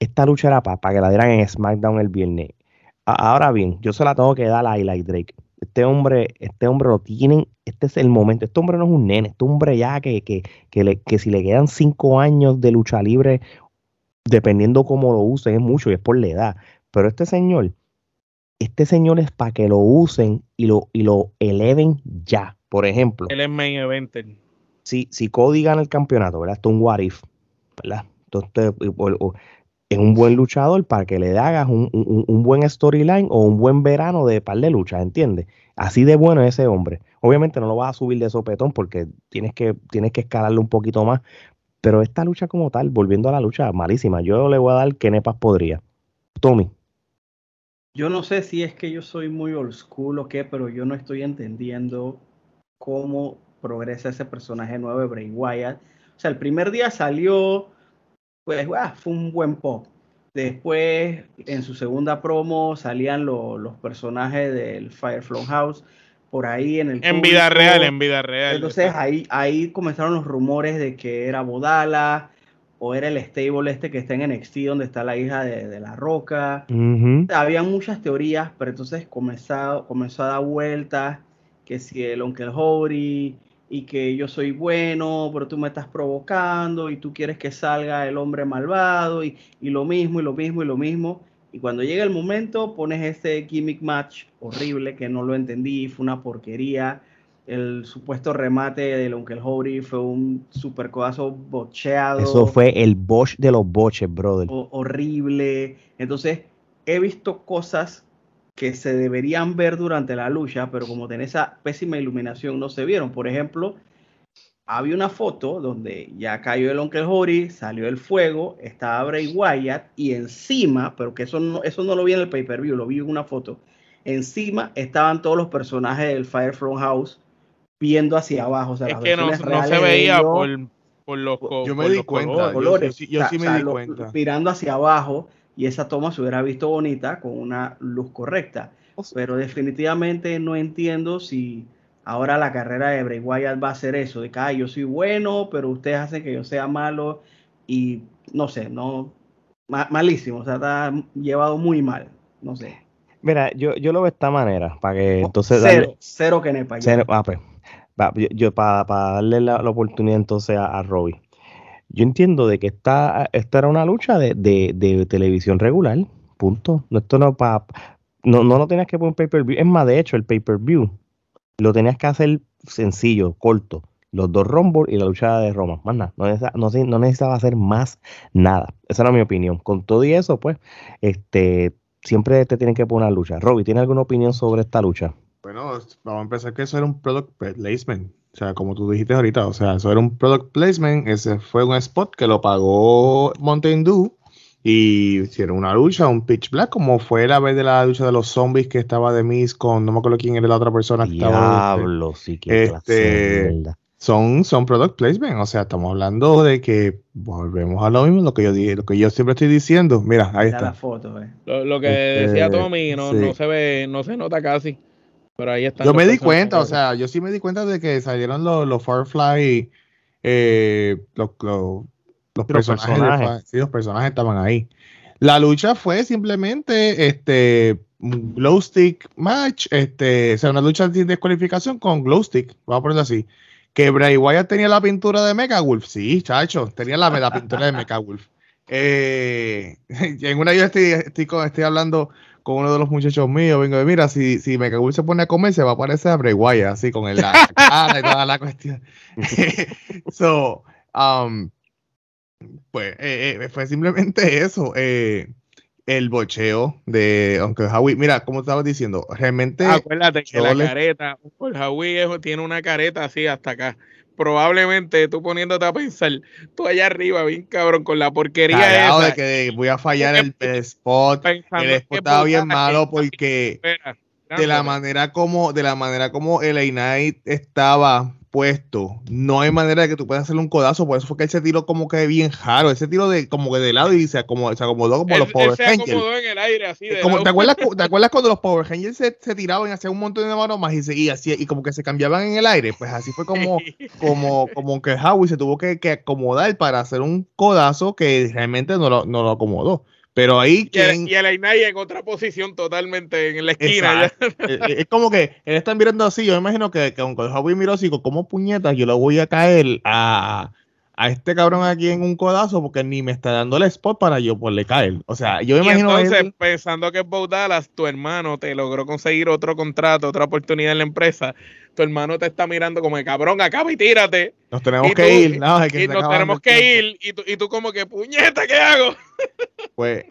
esta lucha era para, que la dieran en SmackDown el viernes. A- ahora bien, yo se la tengo que dar a Eli Drake. Este hombre, este hombre lo tienen, este es el momento. Este hombre no es un nene, este hombre ya que, que, que, le- que si le quedan cinco años de lucha libre, dependiendo cómo lo usen, es mucho y es por la edad. Pero este señor, este señor es para que lo usen y lo, y lo eleven ya. Por ejemplo, Él es main eventer. si, si Cody gana el campeonato, ¿verdad? Esto es un what if, ¿verdad? Entonces, o- o- es un buen luchador para que le hagas un, un- un buen storyline o un buen verano de par de luchas, ¿entiendes? Así de bueno es ese hombre. Obviamente no lo vas a subir de sopetón porque tienes que, tienes que escalarlo un poquito más. Pero esta lucha como tal, volviendo a la lucha, malísima. Yo le voy a dar que Nepas podría. Tommy. Yo no sé si es que yo soy muy old school o qué, pero yo no estoy entendiendo cómo progresa ese personaje nuevo de Bray Wyatt. O sea, el primer día salió, pues, fue un buen pop. Después, en su segunda promo, salían lo- los personajes del Firefly House por ahí en el En vida real, en vida real. Entonces ahí, ahí comenzaron los rumores de que era Bodala o era el stable este que está en NXT donde está la hija de, de La Roca. Había muchas teorías, pero entonces comenzó, comenzó a dar vueltas que si el Onkel Howdy y que yo soy bueno, pero tú me estás provocando y tú quieres que salga el hombre malvado y, y lo mismo y lo mismo y lo mismo. Y cuando llega el momento pones este gimmick match horrible que no lo entendí, fue una porquería. El supuesto remate del Onkel Howdy fue un super codazo bocheado Eso fue el Bosch de los boches, brother. ho- horrible. Entonces, he visto cosas que se deberían ver durante la lucha, pero como tenía esa pésima iluminación, no se vieron. Por ejemplo, había una foto donde ya cayó el Onkel Hori, salió el fuego, estaba Bray Wyatt y encima, pero que eso no, eso no lo vi en el pay-per-view, lo vi en una foto. Encima estaban todos los personajes del Firefly House viendo hacia abajo. O sea, Es las que no, se veía ellos- por, por los co- Yo me por di los cuenta, colores. yo- sí- yo O sea, sí me o sea, di cuenta. Mirando hacia abajo y esa toma se hubiera visto bonita con una luz correcta. Pero definitivamente no entiendo si ahora la carrera de Bray Wyatt va a ser eso, de que "Ay, yo soy bueno, pero ustedes hacen que yo sea malo y no sé, no ma- malísimo, o sea, está llevado muy mal, no sé. Mira, yo, yo lo veo de esta manera, para que entonces cero, darle- cero que nepa. cero- ah, pues, va, yo, yo para darle la, la oportunidad entonces a, a Robbie. Yo entiendo de que esta, esta era una lucha de, de, de televisión regular, punto. No, esto no pa, no, no lo tenías que poner pay-per-view. Es más, de hecho, el pay-per-view lo tenías que hacer sencillo, corto. Los dos Rumble y la lucha de Roma. Más nada. No, necesitaba hacer más nada. Esa era mi opinión. Con todo y eso, pues, este, siempre te tienen que poner una lucha. Robbie, ¿tiene alguna opinión sobre esta lucha? Bueno, vamos a empezar que eso era un product placement. O sea, como tú dijiste ahorita, o sea, eso era un product placement. Ese fue un spot que lo pagó Mountain Dew y hicieron una lucha, un pitch black, como fue la vez de la lucha de los zombies que estaba de Miss con, no me acuerdo quién era la otra persona que estaba. este, Diablo, sí, que este, son, son product placement. O sea, estamos hablando de que volvemos a lo mismo, lo que yo dije, lo que yo siempre estoy diciendo. Mira, ahí Mira la está. foto, eh. Lo, lo que Este, decía Tommy no, sí. no se ve, no se nota casi. Pero ahí está. Yo me di cuenta, o sea, yo sí me di cuenta de que salieron los, los Firefly, eh, los, los, los personajes, de personajes. Fi- sí, los personajes estaban ahí. La lucha fue simplemente este glow stick match, este, o sea, una lucha de descualificación con glow stick, vamos a ponerlo así. Que Bray Wyatt tenía la pintura de Mega Wolf, sí, chacho, tenía la, la pintura de Mega Wolf. Eh, <laughs> en una yo estoy, estoy, estoy hablando con uno de los muchachos míos, vengo de mira, si, si Mega Wolf se pone a comer, se va a parecer a Bray Wyatt, así con el, la cara y toda la cuestión. <laughs> so, um, pues eh, eh, fue simplemente eso. eh, el bocheo de Uncle Howie. Mira, como estabas diciendo, realmente. Acuérdate que la le- careta, el Javi es- tiene una careta así hasta acá. Probablemente tú poniéndote a pensar, tú allá arriba, bien cabrón, con la porquería esa. de que voy a fallar el, el spot. El spot estaba bien malo porque espera, de la manera como de la manera como LA Knight estaba no hay manera de que tú puedas hacerle un codazo, por eso fue que él se tiró como que bien jaro, ese tiro de como que de lado y se acomodó, se acomodó como Él- los Power se Rangers. acomodó en el aire así. de Como, lado. ¿te, acuerdas, cu- ¿Te acuerdas cuando los Power Rangers se, se tiraban y hacían un montón de maromas y, se, y, hacía- y como que se cambiaban en el aire? Pues así fue como, <laughs> como, como que Howie se tuvo que, que acomodar para hacer un codazo que realmente no lo, no lo acomodó. Pero ahí Y el, y el Ainai en otra posición totalmente en la esquina. <laughs> Eh, eh, es como que él está mirando así. Yo me imagino que, que aunque Howie miró así, como puñetas, yo le voy a caer a, a este cabrón aquí en un codazo porque ni me está dando el spot para yo poderle caer. O sea, yo me imagino. entonces, él- pensando que es Bo Dallas, tu hermano te logró conseguir otro contrato, otra oportunidad en la empresa. Tu hermano te está mirando como de cabrón, acaba y tírate. nos tenemos y que tú- ir. No, es que y nos tenemos que ir. Y tú, y tú como que, puñeta, ¿qué hago? Pues,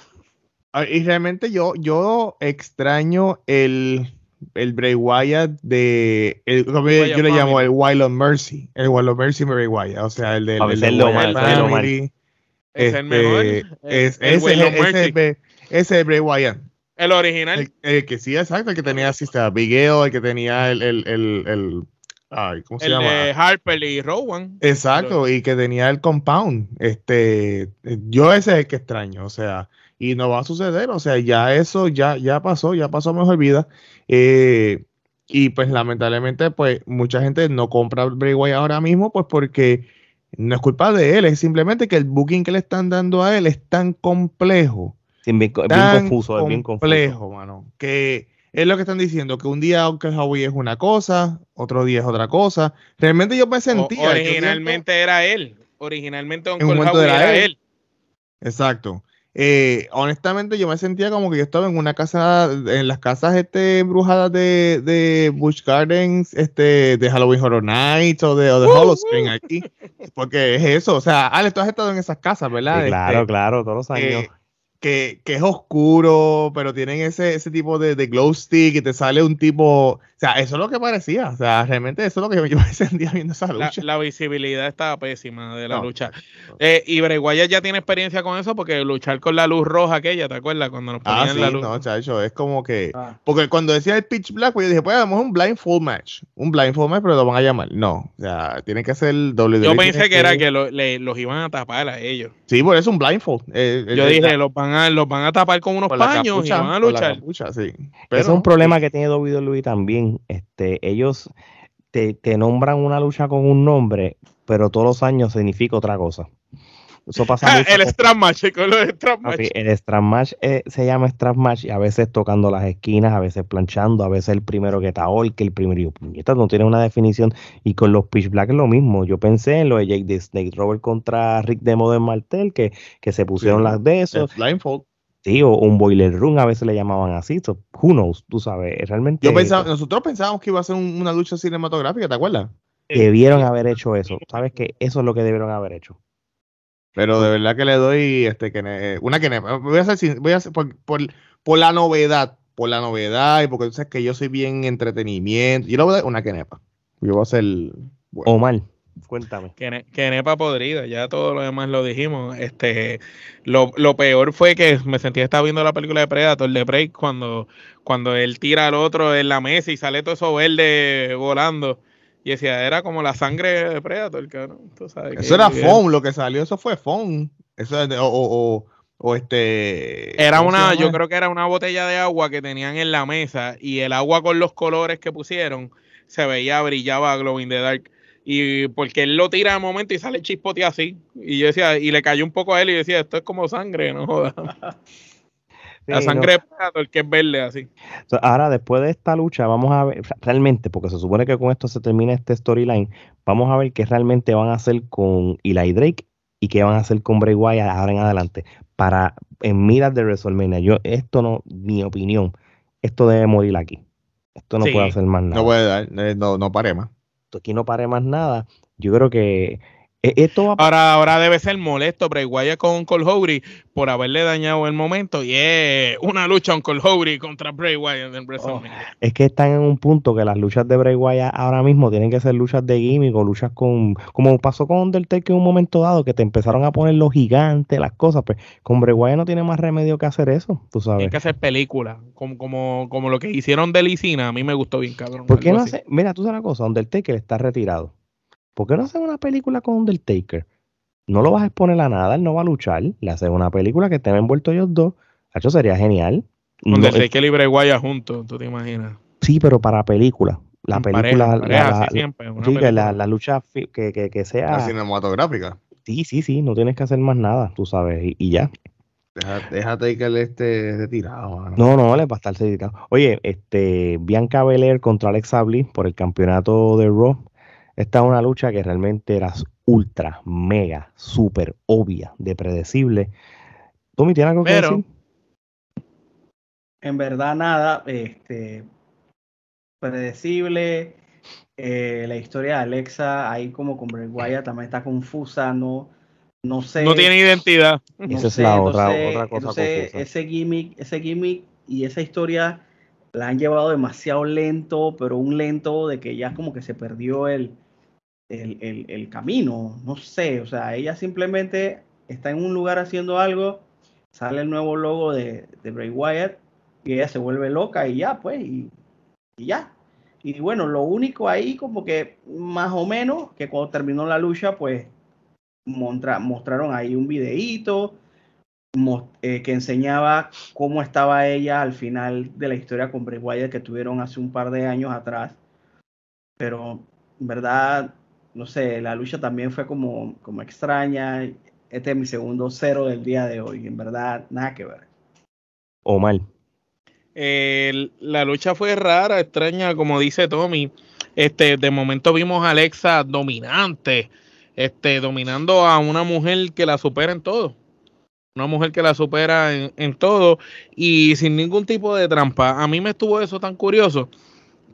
y realmente yo, yo extraño el, el Bray Wyatt de, el, como yo, le llamo el Wild of Mercy, el Wild of Mercy Bray Wyatt, o sea, el del A el. Family, Es el mejor. este, El- es, el ese, ese, ese, ese es Bray Wyatt. El original. El, el que sí, exacto, el que tenía así, está Bigueo, el que tenía el, el, el, el- ay, ¿cómo se El llama? de Harper y Rowan. Exacto, y que tenía el compound. Este, yo ese es el que extraño, o sea, y no va a suceder, o sea, ya eso ya, ya pasó, ya pasó a mejor vida. Eh, y pues lamentablemente, pues mucha gente no compra Bray Wyatt ahora mismo, pues porque no es culpa de él, es simplemente que el booking que le están dando a él es tan complejo Sí, bien, co- bien tan confuso, es bien confuso. complejo, mano. Que es lo que están diciendo, que un día Uncle Howie es una cosa, otro día es otra cosa. Realmente yo me O- sentía. yo originalmente era él. Originalmente un Uncle momento Howie era era él. Exacto. Eh, honestamente yo me sentía como que yo estaba en una casa, en las casas este embrujadas de, de Busch Gardens, este, de Halloween Horror Nights o de, o de Uh, Hollow Spring aquí. Porque es eso, o sea, Ale, tú has estado en esas casas, ¿verdad? Sí, claro, Este, claro, todos los años. que, que, que es oscuro, pero tienen ese, ese tipo de, de glow stick y te sale un tipo, o sea, eso es lo que parecía, o sea, realmente eso es lo que yo, <laughs> me sentía viendo esa La, lucha. la visibilidad estaba pésima de la No, lucha. Eh, y Wyatt ya tiene experiencia con eso porque luchar con la luz roja aquella, ¿te acuerdas? Cuando nos Ah, ponían sí, la luz. no, chacho, es como que, Ah. porque cuando decía el pitch black, pues yo dije, pues a lo mejor un blindfold match, un blindfold match, pero lo van a llamar, no, o sea, tiene que ser el WWE. Yo pensé que era que lo- le- los iban a tapar a ellos. Sí, por eso un blindfold. eh, Yo eh, dije, la- los van a, los van a tapar con unos paños capucha, y van a luchar. capucha, sí. Pero, es un problema que tiene WWE también. Este, ellos te, te nombran una lucha con un nombre, pero todos los años significa otra cosa. Eso pasa mucho el strap match, con strap match. Papi, el strap match eh, se llama strap match y a veces tocando las esquinas, a veces planchando, a veces el primero que está que el primero. Y yo, puñeta, no tiene una definición. Y con los pitch black es lo mismo. Yo pensé en lo de Jake the Snake Robert contra Rick Demo de Martel, que, que se pusieron Sí, las de el esos. blindfold. Sí, o un boiler room, a veces le llamaban así. So, who knows, tú sabes, realmente Yo pensaba, nosotros pensábamos que iba a ser un- una lucha cinematográfica, ¿te acuerdas? debieron haber hecho eso. ¿Sabes qué? Eso es lo que debieron haber hecho. Pero de verdad que le doy este que ne- una que voy a hacer sin- voy a hacer por, por, por la novedad, por la novedad y porque tú sabes que yo soy bien entretenimiento. Yo le voy a dar una quenepa. Yo voy a hacer bueno, Omar, cuéntame. Que, ne- que nepa podrida, ya todo lo demás lo dijimos. Este, lo, lo peor fue que me sentí estaba viendo la película de Predator de Break cuando, cuando él tira al otro en la mesa y sale todo eso verde volando. Y decía, era como la sangre de Predator, cabrón. Tú sabes que- eso era foam, lo que salió, eso fue foam. Eso es de- o, o, o, o este Era ¿cómo se una, yo creo que era una botella de agua que tenían en la mesa y el agua con los colores que pusieron se veía, brillaba Glow in the Dark. Y porque él lo tira de momento y sale el chispote así. Y yo decía, y le cayó un poco a él y decía, esto es como sangre, no jodas. <laughs> La sangre no. Predator que es verde así. Ahora, después de esta lucha, vamos a ver realmente, porque se supone que con esto se termina este storyline, vamos a ver qué realmente van a hacer con Eli Drake y qué van a hacer con Bray Wyatt ahora en adelante. Para, en miras de WrestleMania, yo, esto no, mi opinión, esto debe morir aquí. Esto no Sí. puede hacer más nada. No puede dar, eh, no, no pare más. Esto aquí no pare más nada. Yo creo que esto va a Ahora, ahora debe ser molesto Bray Wyatt con Cole Howry por haberle dañado el momento. Y es una lucha con Cole Howry contra Bray Wyatt en WrestleMania. Es que están en un punto que las luchas de Bray Wyatt ahora mismo tienen que ser luchas de gimmick o luchas con, como pasó con Undertaker en un momento dado, que te empezaron a poner los gigantes, las cosas, pues con Bray Wyatt no tiene más remedio que hacer eso, tú sabes. Que hacer películas, como, como, como lo que hicieron de Licina. A mí me gustó bien, cabrón. ¿Por qué no hace? Mira, tú sabes una cosa, Undertaker está retirado. ¿Por qué no hacen una película con Undertaker? No lo vas a exponer a nada, él no va a luchar. Le hacen una película que estén envueltos ellos dos. Eso sería genial. Undertaker y Bray Wyatt juntos, tú te imaginas. Sí, pero para película. La película, la, la, lucha que, que, que sea. La cinematográfica. Sí, sí, sí, no tienes que hacer más nada, tú sabes, y, ya. Déjate, que él esté retirado. No, no, le va a estar retirado. Oye, este, Bianca Belair contra Alexa Bliss por el campeonato de Raw. Esta es una lucha que realmente era ultra, mega, súper obvia, de predecible. ¿Tú me tienes algo que decir? En verdad nada, este, predecible. Eh, la historia de Alexa ahí como con Bray Wyatt también está confusa, no, no sé. No tiene identidad. esa es la otra, otra cosa. ese gimmick, ese gimmick y esa historia la han llevado demasiado lento, pero un lento de que ya como que se perdió el, el, el, camino, no sé, o sea, ella simplemente está en un lugar haciendo algo, sale el nuevo logo de, de Bray Wyatt y ella se vuelve loca y ya, pues, y ya, y bueno, lo único ahí como que más o menos que cuando terminó la lucha, pues mostraron ahí un videíto eh, que enseñaba cómo estaba ella al final de la historia con Bray Wyatt que tuvieron hace un par de años atrás. Pero en verdad, no sé, la lucha también fue como, como extraña. Este es mi segundo cero del día de hoy. En verdad, nada que ver. O mal la lucha fue rara, extraña, como dice Tommy. Este, de momento vimos a Alexa dominante, este, dominando a una mujer que la supera en todo. Una mujer que la supera en, todo y sin ningún tipo de trampa. A mí me estuvo eso tan curioso,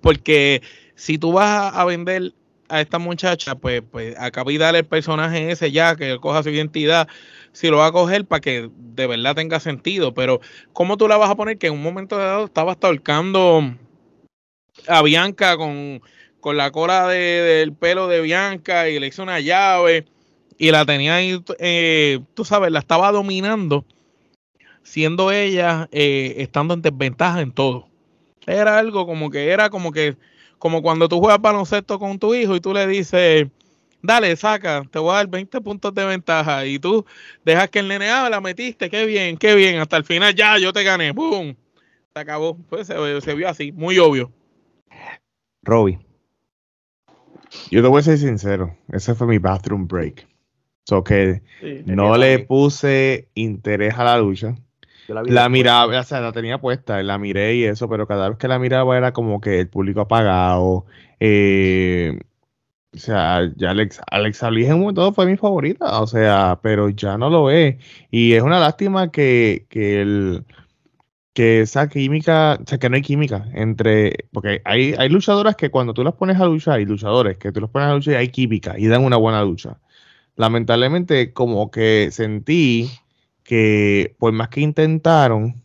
porque si tú vas a vender a esta muchacha, pues, pues acaba y darle el personaje ese ya, que coja su identidad, si lo va a coger para que de verdad tenga sentido, pero ¿cómo tú la vas a poner que en un momento dado estaba ahorcando a Bianca con, con la cola del pelo de Bianca y le hizo una llave y la tenía ahí, eh, tú sabes, la estaba dominando, siendo ella eh, estando en desventaja en todo. Era algo como que era como que como cuando tú juegas baloncesto con tu hijo y tú le dices dale, saca, te voy a dar 20 puntos de ventaja y tú dejas que el nene ah, la metiste, qué bien, qué bien, hasta el final ya yo te gané, ¡boom! Se acabó, pues se, vio así, muy obvio. Robbie. Yo te voy a ser sincero, ese fue mi bathroom break. So que no le puse interés a la lucha. La, la miraba, o sea, la tenía puesta, la miré y eso, pero cada vez que la miraba era como que el público apagado, eh, o sea, ya Alex, Alex en un momento fue mi favorita, o sea, pero ya no lo es. Y es una lástima que, que, el, que esa química, o sea, que no hay química entre, porque hay, hay luchadoras que cuando tú las pones a luchar, y luchadores que tú los pones a luchar, hay química y dan una buena lucha. Lamentablemente, como que sentí que por más que intentaron,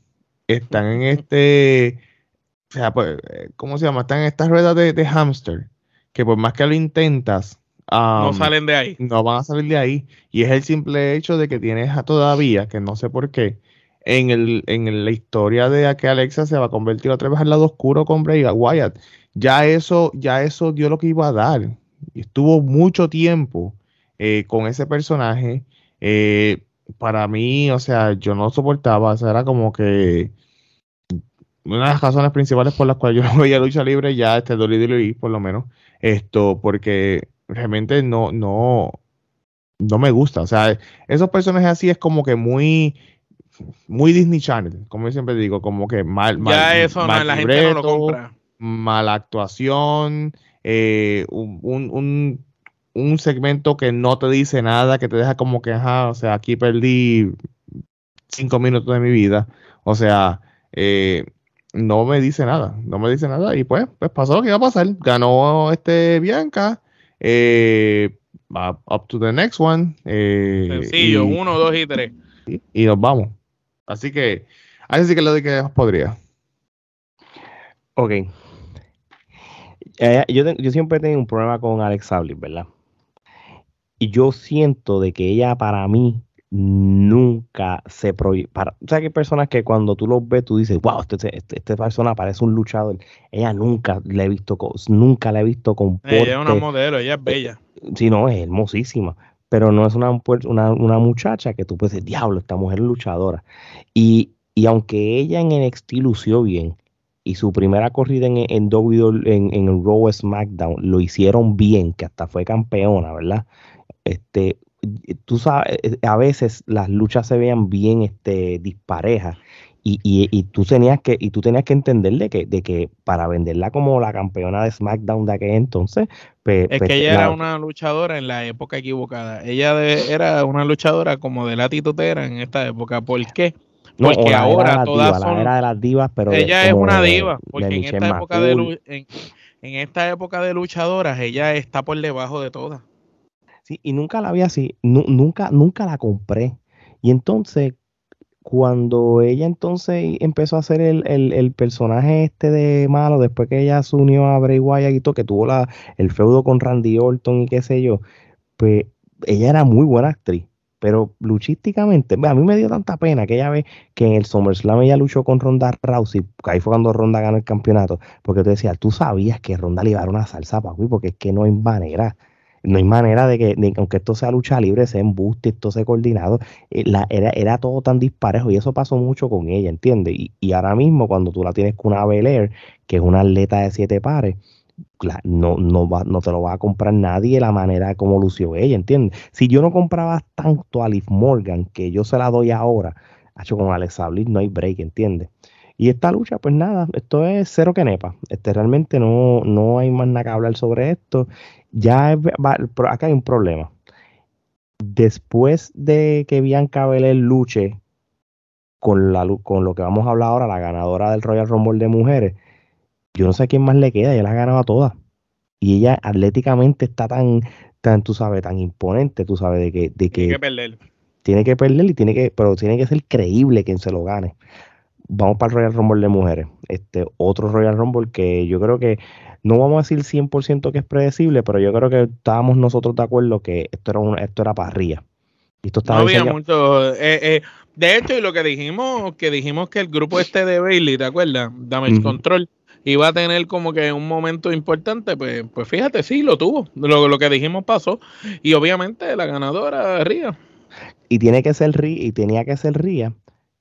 están en este, o sea, pues, ¿cómo se llama? Están en estas ruedas de, de hámster que por más que lo intentas, no salen de ahí. No van a salir de ahí. Y es el simple hecho de que tienes a todavía, que no sé por qué, en, el, en la historia de que Alexa se va a convertir otra vez al lado oscuro con Bray Wyatt. Ya eso, ya eso dio lo que iba a dar. Y estuvo mucho tiempo eh, con ese personaje. Eh, para mí, o sea, yo no soportaba, o sea, era como que una de las razones principales por las cuales yo <laughs> no veía lucha libre ya este WWE por lo menos esto, porque realmente no, no, no me gusta. O sea, esos personajes así es como que muy, muy Disney Channel, como yo siempre digo, como que mal, ya eso la gente no lo compra. Mala actuación, eh, un, un, segmento que no te dice nada, que te deja como que, ajá, o sea, aquí perdí cinco minutos de mi vida. O sea, eh, no me dice nada, no me dice nada y pues, pues pasó lo que iba a pasar. Ganó este Bianca, eh, up to the next one. Eh, Sencillo, uno, dos y tres. Y, nos vamos. Así que, así que lo de que podría. Ok. Eh, yo, yo, siempre he tenido un problema con Alex Sablis, ¿verdad? Y yo siento de que ella para mí nunca se proyecta. O sea, que hay personas que cuando tú los ves, tú dices, wow, este, este, esta persona parece un luchador. Ella nunca le he visto, nunca la he visto con Ella es una modelo, ella es bella. Sí, no, es hermosísima. Pero no es una, una, una muchacha que tú puedes decir, diablo, esta mujer es luchadora. Y, y aunque ella en NXT lució bien, y su primera corrida en, en, en, en el Raw SmackDown lo hicieron bien, que hasta fue campeona, ¿verdad? Este, tú sabes, eh, a veces las luchas se veían bien este, disparejas y, y, y, tú tenías que y tú tenías que entender de que, de que para venderla como la campeona de SmackDown de aquel entonces pues, es pues, que ella era una luchadora en la época equivocada. Ella era una luchadora como de la titutera en esta época. ¿por qué? porque ahora todas son era de las divas pero ella es una diva porque en esta época de en, en esta época de luchadoras ella está por debajo de todas Sí, y nunca la vi así, nunca, nunca la compré. Y entonces, cuando ella entonces empezó a hacer el, personaje este de malo, después que ella se unió a Bray Wyatt y todo, que tuvo la, el feudo con Randy Orton y qué sé yo, pues ella era muy buena actriz. Pero luchísticamente, a mí me dio tanta pena que ella ve que en el SummerSlam ella luchó con Ronda Rousey, que ahí fue cuando Ronda ganó el campeonato, porque te decía, tú sabías que Ronda le iba a dar una salsa, papi, porque es que no hay manera no hay manera de que, aunque esto sea lucha libre, sea embuste, esto sea coordinado, eh, era, era todo tan disparejo y eso pasó mucho con ella, ¿entiendes? Y, ahora mismo cuando tú la tienes con una Belair, que es una atleta de siete pares, no, no, va, no te lo va a comprar nadie la manera como lució ella, ¿entiendes? Si yo no compraba tanto a Liv Morgan, que yo se la doy ahora, hecho con Alexa Bliss no hay break, ¿entiendes? Y esta lucha, pues nada, esto es cero que nepa. Este, realmente no, no hay más nada que hablar sobre esto ya acá hay un problema. Después de que Bianca Belair luche con, la, con lo que vamos a hablar ahora, la ganadora del Royal Rumble de mujeres, yo no sé quién más le queda, ella la ha ganado a todas. Y ella atléticamente está tan, tan, tú sabes, tan imponente, tú sabes, de que, de que tiene que perder. Tiene que perder y tiene que, pero tiene que ser creíble quien se lo gane. Vamos para el Royal Rumble de mujeres. Este otro Royal Rumble que yo creo que no vamos a decir 100% que es predecible, pero yo creo que estábamos nosotros de acuerdo que esto era, un, esto era parrilla. Esto no había mucho. Eh, eh, de hecho, y lo que dijimos, que dijimos que el grupo este de Bailey, ¿te acuerdas? Damage Control, iba a tener como que un momento importante, pues, pues fíjate, sí, lo tuvo. Lo, lo que dijimos pasó. Y obviamente la ganadora, Ría. Y tiene que ser Ría, y tenía que ser Ría,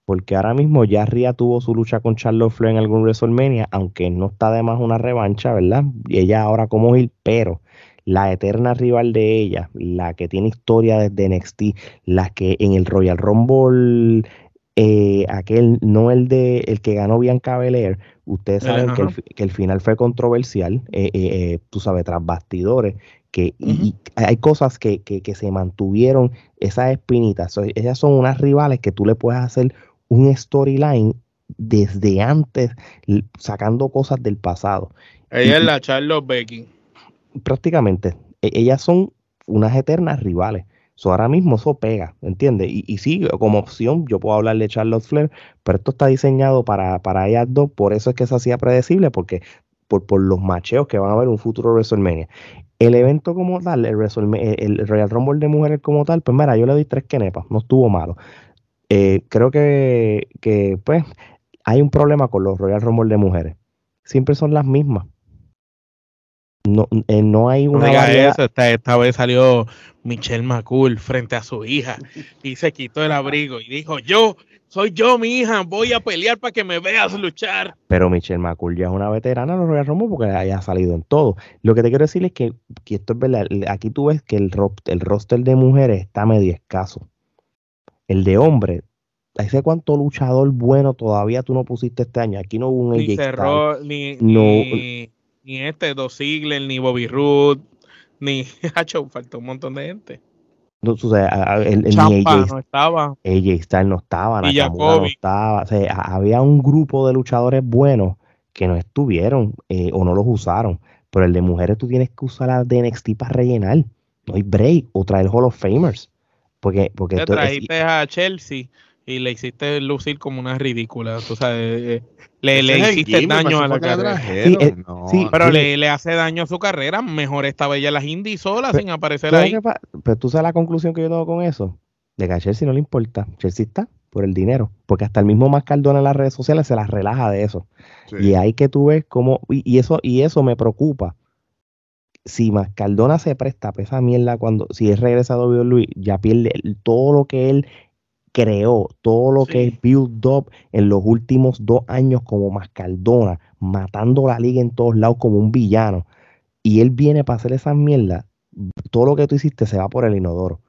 porque ahora mismo ya Ria tuvo su lucha con Charlotte Flair en algún WrestleMania, aunque no está de más una revancha, ¿verdad? Y ella ahora como ir, pero la eterna rival de ella, la que tiene historia desde NXT, la que en el Royal Rumble, eh, aquel, no el de el que ganó Bianca Belair, ustedes saben que el, final fue controversial, eh, eh, tú sabes, tras bastidores, que y, hay cosas que, que, que, se mantuvieron, esas espinitas, ellas son unas rivales que tú le puedes hacer un storyline desde antes, sacando cosas del pasado. Ella es la Charlotte Becky. Prácticamente. E, ellas son unas eternas rivales. So, ahora mismo eso pega, ¿entiendes? Y, y, sí, como opción, yo puedo hablar de Charlotte Flair, pero esto está diseñado para, para ellas dos, por eso es que se hacía predecible, porque por, por los macheos que van a haber un futuro WrestleMania. El evento como tal, el, el, Royal Rumble de mujeres como tal, pues mira, yo le doy tres quenepas, no estuvo malo. Eh, creo que, que, pues, hay un problema con los Royal Rumble de mujeres. Siempre son las mismas. No, eh, no hay una. eso, esta, vez salió Michelle McCool frente a su hija y se quitó el abrigo y dijo: Yo, soy yo, mi hija, voy a pelear para que me veas luchar. Pero Michelle McCool ya es una veterana en los Royal Rumble porque haya salido en todo. Lo que te quiero decir es que, que esto es verdad. Aquí tú ves que el, el roster de mujeres está medio escaso. El de hombre, sé cuánto luchador bueno todavía tú no pusiste este año. Aquí no hubo un ni cerró, ni, ni, ni, este Dos Ziggler, ni Bobby Roode, ni <laughs> Hacho, faltó un montón de gente. No, o sea, el, el, ni AJ, no estaba. AJ Styles no estaba, Nakamura no estaba. O sea, había un grupo de luchadores buenos que no estuvieron eh, o no los usaron. Pero el de mujeres tú tienes que usar la de NXT para rellenar. No hay break. O traer Hall of Famers. Porque, porque Te trajiste a Chelsea y le hiciste lucir como una ridícula. Tú sabes, eh, le, le hiciste daño a la carrera. Eh, sí, pero le, le, hace daño a su carrera. Mejor estaba ella en las indies sola sin aparecer ahí. pero tú sabes la conclusión que yo tengo con eso. De que a Chelsea no le importa. Chelsea está por el dinero. Porque hasta el mismo Mascardona en las redes sociales se las relaja de eso. Sí. Y ahí que tú ves cómo. Y, y eso, y eso me preocupa. Si Mascardona se presta a esa mierda cuando. Si es regresado a Luis, ya pierde todo lo que él creó, todo lo que es build up en los últimos dos años como Mascardona, matando la liga en todos lados como un villano. Y él viene para hacer esas mierdas. Todo lo que tú hiciste se va por el inodoro.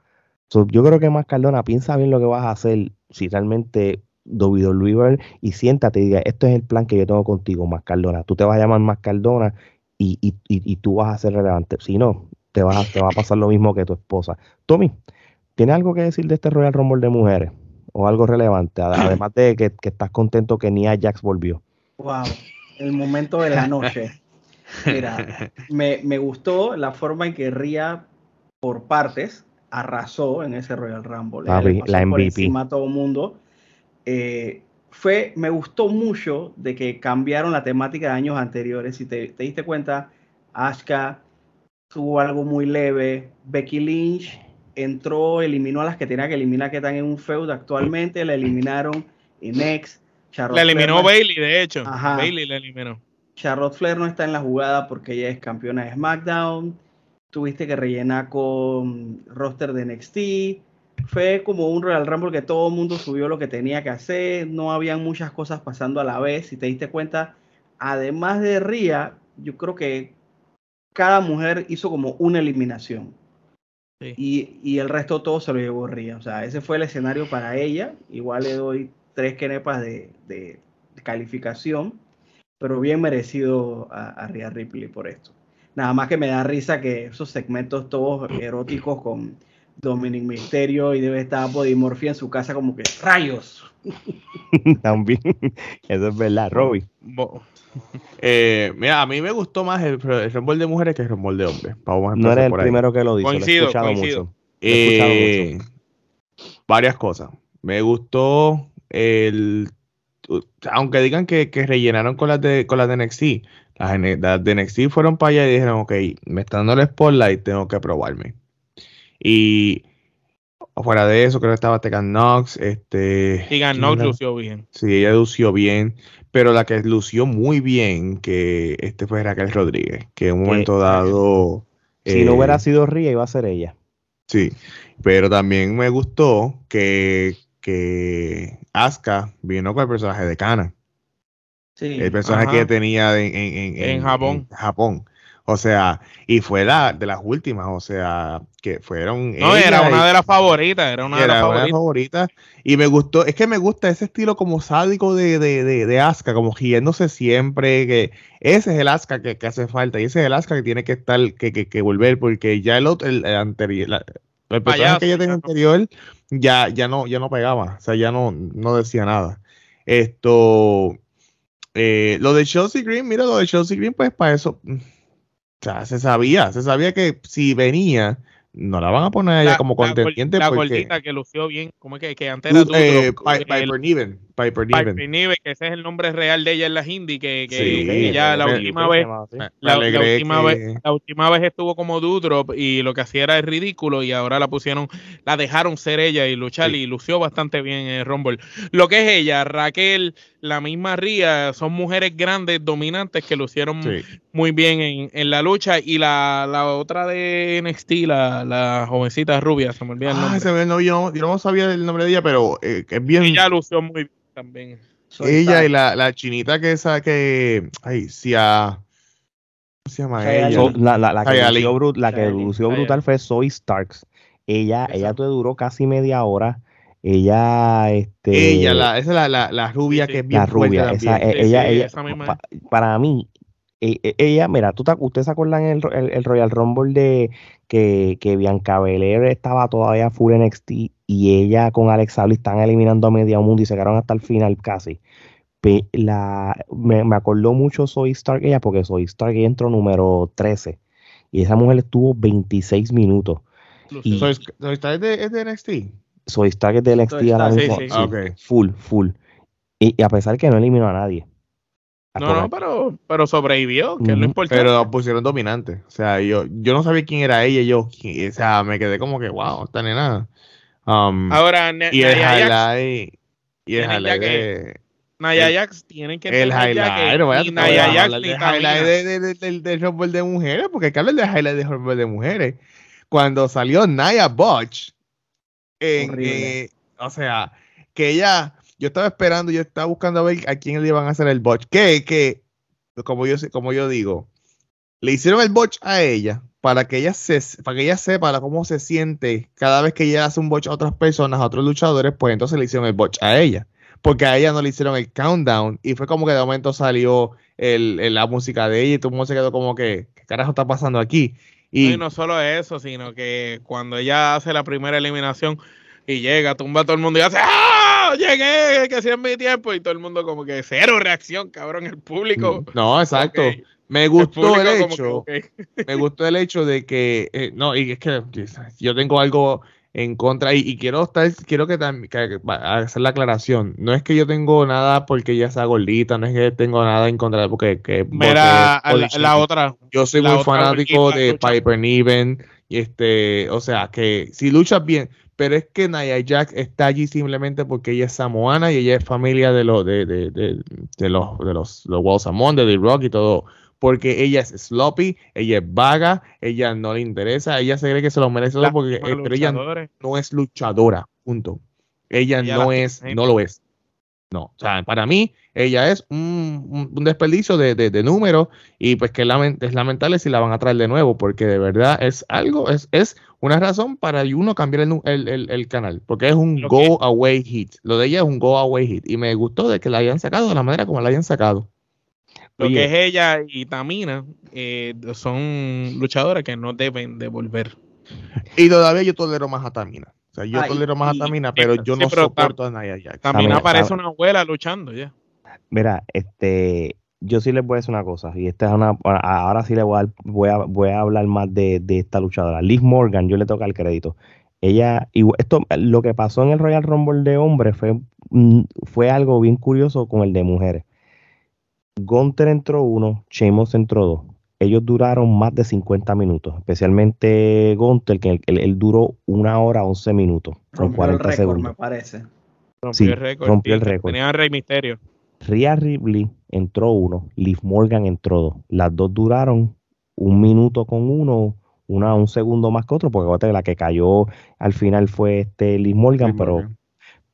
So, yo creo que Mascardona piensa bien lo que vas a hacer si realmente WWE y siéntate y diga, esto es el plan que yo tengo contigo, Mascardona. Tú te vas a llamar Mascardona y, y, y, tú vas a ser relevante. Si no, te, vas a, te va a pasar lo mismo que tu esposa. Tommy, ¿tienes algo que decir de este Royal Rumble de mujeres? ¿O algo relevante? Ad- Además de que, que estás contento que Nia Jax volvió. Wow, el momento de la noche. Mira, me, me gustó la forma en que Ria por partes arrasó en ese Royal Rumble. Pasó la por MVP. encima a todo mundo. Eh, fue, me gustó mucho de que cambiaron la temática de años anteriores. Si te, te diste cuenta, Asuka tuvo algo muy leve. Becky Lynch entró, eliminó a las que tenía que eliminar que están en un feud actualmente. La eliminaron y Next. La eliminó Bailey, de hecho. Ajá. Bailey la eliminó. Charlotte Flair no está en la jugada porque ella es campeona de SmackDown. Tuviste que rellenar con roster de NXT. Fue como un Royal Rumble que todo el mundo subió lo que tenía que hacer. No habían muchas cosas pasando a la vez. Si te diste cuenta, además de Ria, yo creo que cada mujer hizo como una eliminación. Sí. Y, y el resto todo se lo llevó Ria. O sea, ese fue el escenario para ella. Igual le doy tres quenepas de, de- de calificación. Pero bien merecido a, a Rhea Ripley por esto. Nada más que me da risa que esos segmentos todos eróticos con Dominic Mysterio y debe estar Bodymorphia en su casa como que rayos. <laughs> También. Eso es verdad, Robbie. Eh, mira, a mí me gustó más el, el Rumble de mujeres que el Rumble de hombres. Vamos a No eres el por ahí. primero que lo dice. lo he Coincido, escuchado coincido. mucho. Lo he escuchado Eh, varias cosas. Me gustó el. Aunque digan que, que rellenaron con las de, con las de NXT, las de NXT fueron para allá y dijeron, ok, me está dando el spotlight, tengo que probarme. Y fuera de eso, creo que estaba Tegan Knox, este. ¿quién era? lució bien. Sí, ella lució bien, pero la que lució muy bien que este fue Raquel Rodríguez, que en un Que- momento dado. Si no eh, hubiera sido Ria, iba a ser ella. Sí, pero también me gustó que, que Asuka vino con el personaje de Kana, Sí. el personaje Ajá. que tenía en, en- en- En Japón. en Japón. O sea, y fue la de las últimas, o sea, que fueron. No, era y- una de las favoritas, era una de las era una de las favoritas. favoritas. Y me gustó, es que me gusta ese estilo como sádico de, de, de, de Asuka, como riéndose siempre, que ese es el Asuka que, que hace falta, y ese es el Asuka que tiene que estar, que, que, que volver, porque ya el otro, el, el anterior, la- el personaje Payaso, que ella tenía anterior, ya, ya no, ya no pegaba, o sea, ya no, no decía nada. Esto, eh, lo de Chelsea Green, mira, lo de Chelsea Green, pues para eso, sea, se sabía, se sabía que si venía, no la van a poner a ella La- como la contendiente La, porque... gordita que lució bien, como es que, que antes era eh, Piper. Piper Niven. Piper Niven, que ese es el nombre real de ella en la hindi, que, que, Sí, que ya la última vez la, última que- vez, la última vez estuvo como Doudrop y lo que hacía era el ridículo y ahora la pusieron, la dejaron ser ella y luchar Sí. y lució bastante bien en el Rumble. Lo que es ella, Raquel, la misma Ría, son mujeres grandes, dominantes que lucieron Sí. muy bien en, en la lucha y la, la otra de NXT, la, la jovencita rubia, se me olvida el Ah, nombre. se me- no, yo, no, yo no sabía el nombre de ella, pero eh, es bien. Ella lució muy bien también. Soy ella y la, la chinita que esa que. Ay, Sia. ¿Cómo se llama ella? So, la, la- la que, lució, la que lució brutal fue Zoe Starks. Ella, ella te duró casi media hora. Ella, este, Ella, la, esa es la, la, la rubia Sí, sí. que es bien la rubia, esa, Sí, ella, sí, ella, esa pa- para mí, e- e- ella, mira, ¿tú te, ¿ustedes se acuerdan el, el, el Royal Rumble de que, que Bianca Belair estaba todavía full NXT y ella con Alex Bliss están eliminando a media mundo y se quedaron hasta el final casi? La, me, me acordó mucho Zoe Stark ella porque Zoe Stark ella entró número 13 y esa mujer estuvo 26 minutos. Lució. Y- So, es- so, ¿esta es de, es de NXT? Zoe Stark es de NXT Zoe ahora Stark, mismo. sí, sí. sí, Ah. Full, full. Y, y a pesar que no eliminó a nadie. No, no, pero, pero sobrevivió, que es lo importante. Pero la pusieron dominante. O sea, yo, yo no sabía quién era ella. Yo, o sea, me quedé como que, wow, esta nena. Um, Ahora, y el highlight. Y el highlight de. El- Jax tienen que El highlight. que bueno, ni te voy a Nia Jax ni highlight de, de, de- de mujeres, porque hay que hablar del highlight del Rumble de mujeres. Cuando salió Nia Botch, en, eh, o sea, que ella, yo estaba esperando, yo estaba buscando a ver a quién le iban a hacer el botch. Que, que, como yo, sé- como yo digo, le hicieron el botch a ella para que ella se, para que ella sepa cómo se siente cada vez que ella hace un botch a otras personas, a otros luchadores, pues entonces le hicieron el botch a ella. Porque a ella no le hicieron el countdown y fue como que de momento salió el, el- la música de ella y todo el mundo se quedó como que, ¿qué carajo está pasando aquí? Y, No, y no solo eso, sino que cuando ella hace la primera eliminación y llega, tumba a todo el mundo y hace ¡Ah! Llegué, que es mi tiempo. Y todo el mundo como que cero reacción, cabrón. El público. no, exacto. Me gustó el hecho. que, me gustó el hecho de que eh, no y es que yo tengo algo en contra y, y quiero estar quiero que también hacer la aclaración no es que yo tengo nada porque ella sea gordita no es que tengo nada en contra de porque que Mira, la, otra. yo soy muy fanático de lucha. Piper Niven y este o sea que si luchas bien pero es que Nia Jax está allí simplemente porque ella es samoana y ella es familia de los de, de, de, de los de los los de The Rock y todo porque ella es sloppy, ella es vaga, ella no le interesa, ella se cree que se lo merece todo porque, pero ella no es luchadora, punto. Ella, Ella no es, no lo es. No, o sea, para mí, ella es un, desperdicio de, de, de números y pues que es, lamen- es lamentable si la van a traer de nuevo, porque de verdad es algo, es, es una razón para uno cambiar el, el, el- el canal, porque es un go away hit. Lo de ella es un go away hit y me gustó de que la hayan sacado de la manera como la hayan sacado. Lo Oye. que es ella y Tamina eh, son luchadoras que no deben de volver. Y todavía yo tolero más a Tamina. O sea, yo Ay, tolero más y- a Tamina, pero sí, yo no pero soporto a Nia Jax. Tamina parece una abuela luchando ya. Mira, este, yo sí les voy a decir una cosa, y esta es una, ahora sí le voy a, voy a, voy a hablar más de, de esta luchadora. Liz Morgan, yo le toca el crédito. Ella, y esto, lo que pasó en el Royal Rumble de hombres fue, mm, fue algo bien curioso con el de mujeres. Gunter entró uno, Sheamus entró dos. Ellos duraron más de 50 minutos, especialmente Gunter, que él, él- él duró una hora 11 minutos, con Rompió el 40 récord, segundos. me parece. Rompió Sí, el récord. rompió el récord. Tenía Rey Misterio. Rhea Ripley entró uno, Liv Morgan entró dos. Las dos duraron un minuto con uno, una un segundo más que otro, porque la que cayó al final fue este Liv Morgan, Liv pero, Morgan.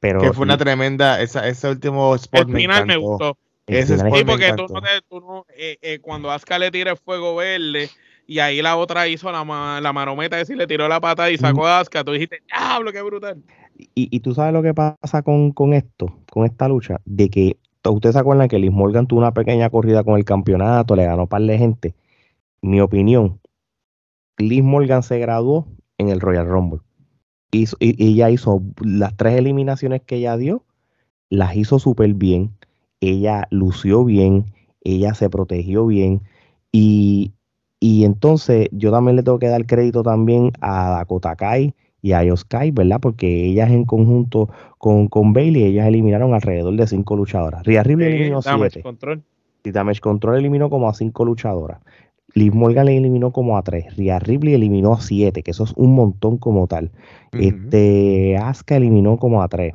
pero que fue una tremenda, esa, ese último spot El final me encantó. gustó. El ese spot Sí, porque tú no, te- tú no- eh, eh, cuando Asuka le tira el fuego verde y ahí la otra hizo la, ma- la marometa y le tiró la pata y sacó a Asuka, tú dijiste, diablo, qué brutal. y, y tú sabes lo que pasa con, con esto, con esta lucha, de que ustedes se acuerdan que Liv Morgan tuvo una pequeña corrida con el campeonato, le ganó par de gente. Mi opinión, Liv Morgan se graduó en el Royal Rumble. Hizo- y, y ella hizo las tres eliminaciones que ella dio, las hizo súper bien. Ella lució bien, ella se protegió bien. Y, y entonces yo también le tengo que dar crédito también a Dakota Kai y a Yoskai, ¿verdad? Porque ellas en conjunto con, con Bailey, ellas eliminaron alrededor de cinco luchadoras. Rhea Ripley Sí, eliminó damage siete. control. Y Damage Control eliminó como a cinco luchadoras. Liv Morgan le eliminó como a tres. Rhea Ripley eliminó a siete, que eso es un montón como tal. Ujú. Este, Asuka eliminó como a tres.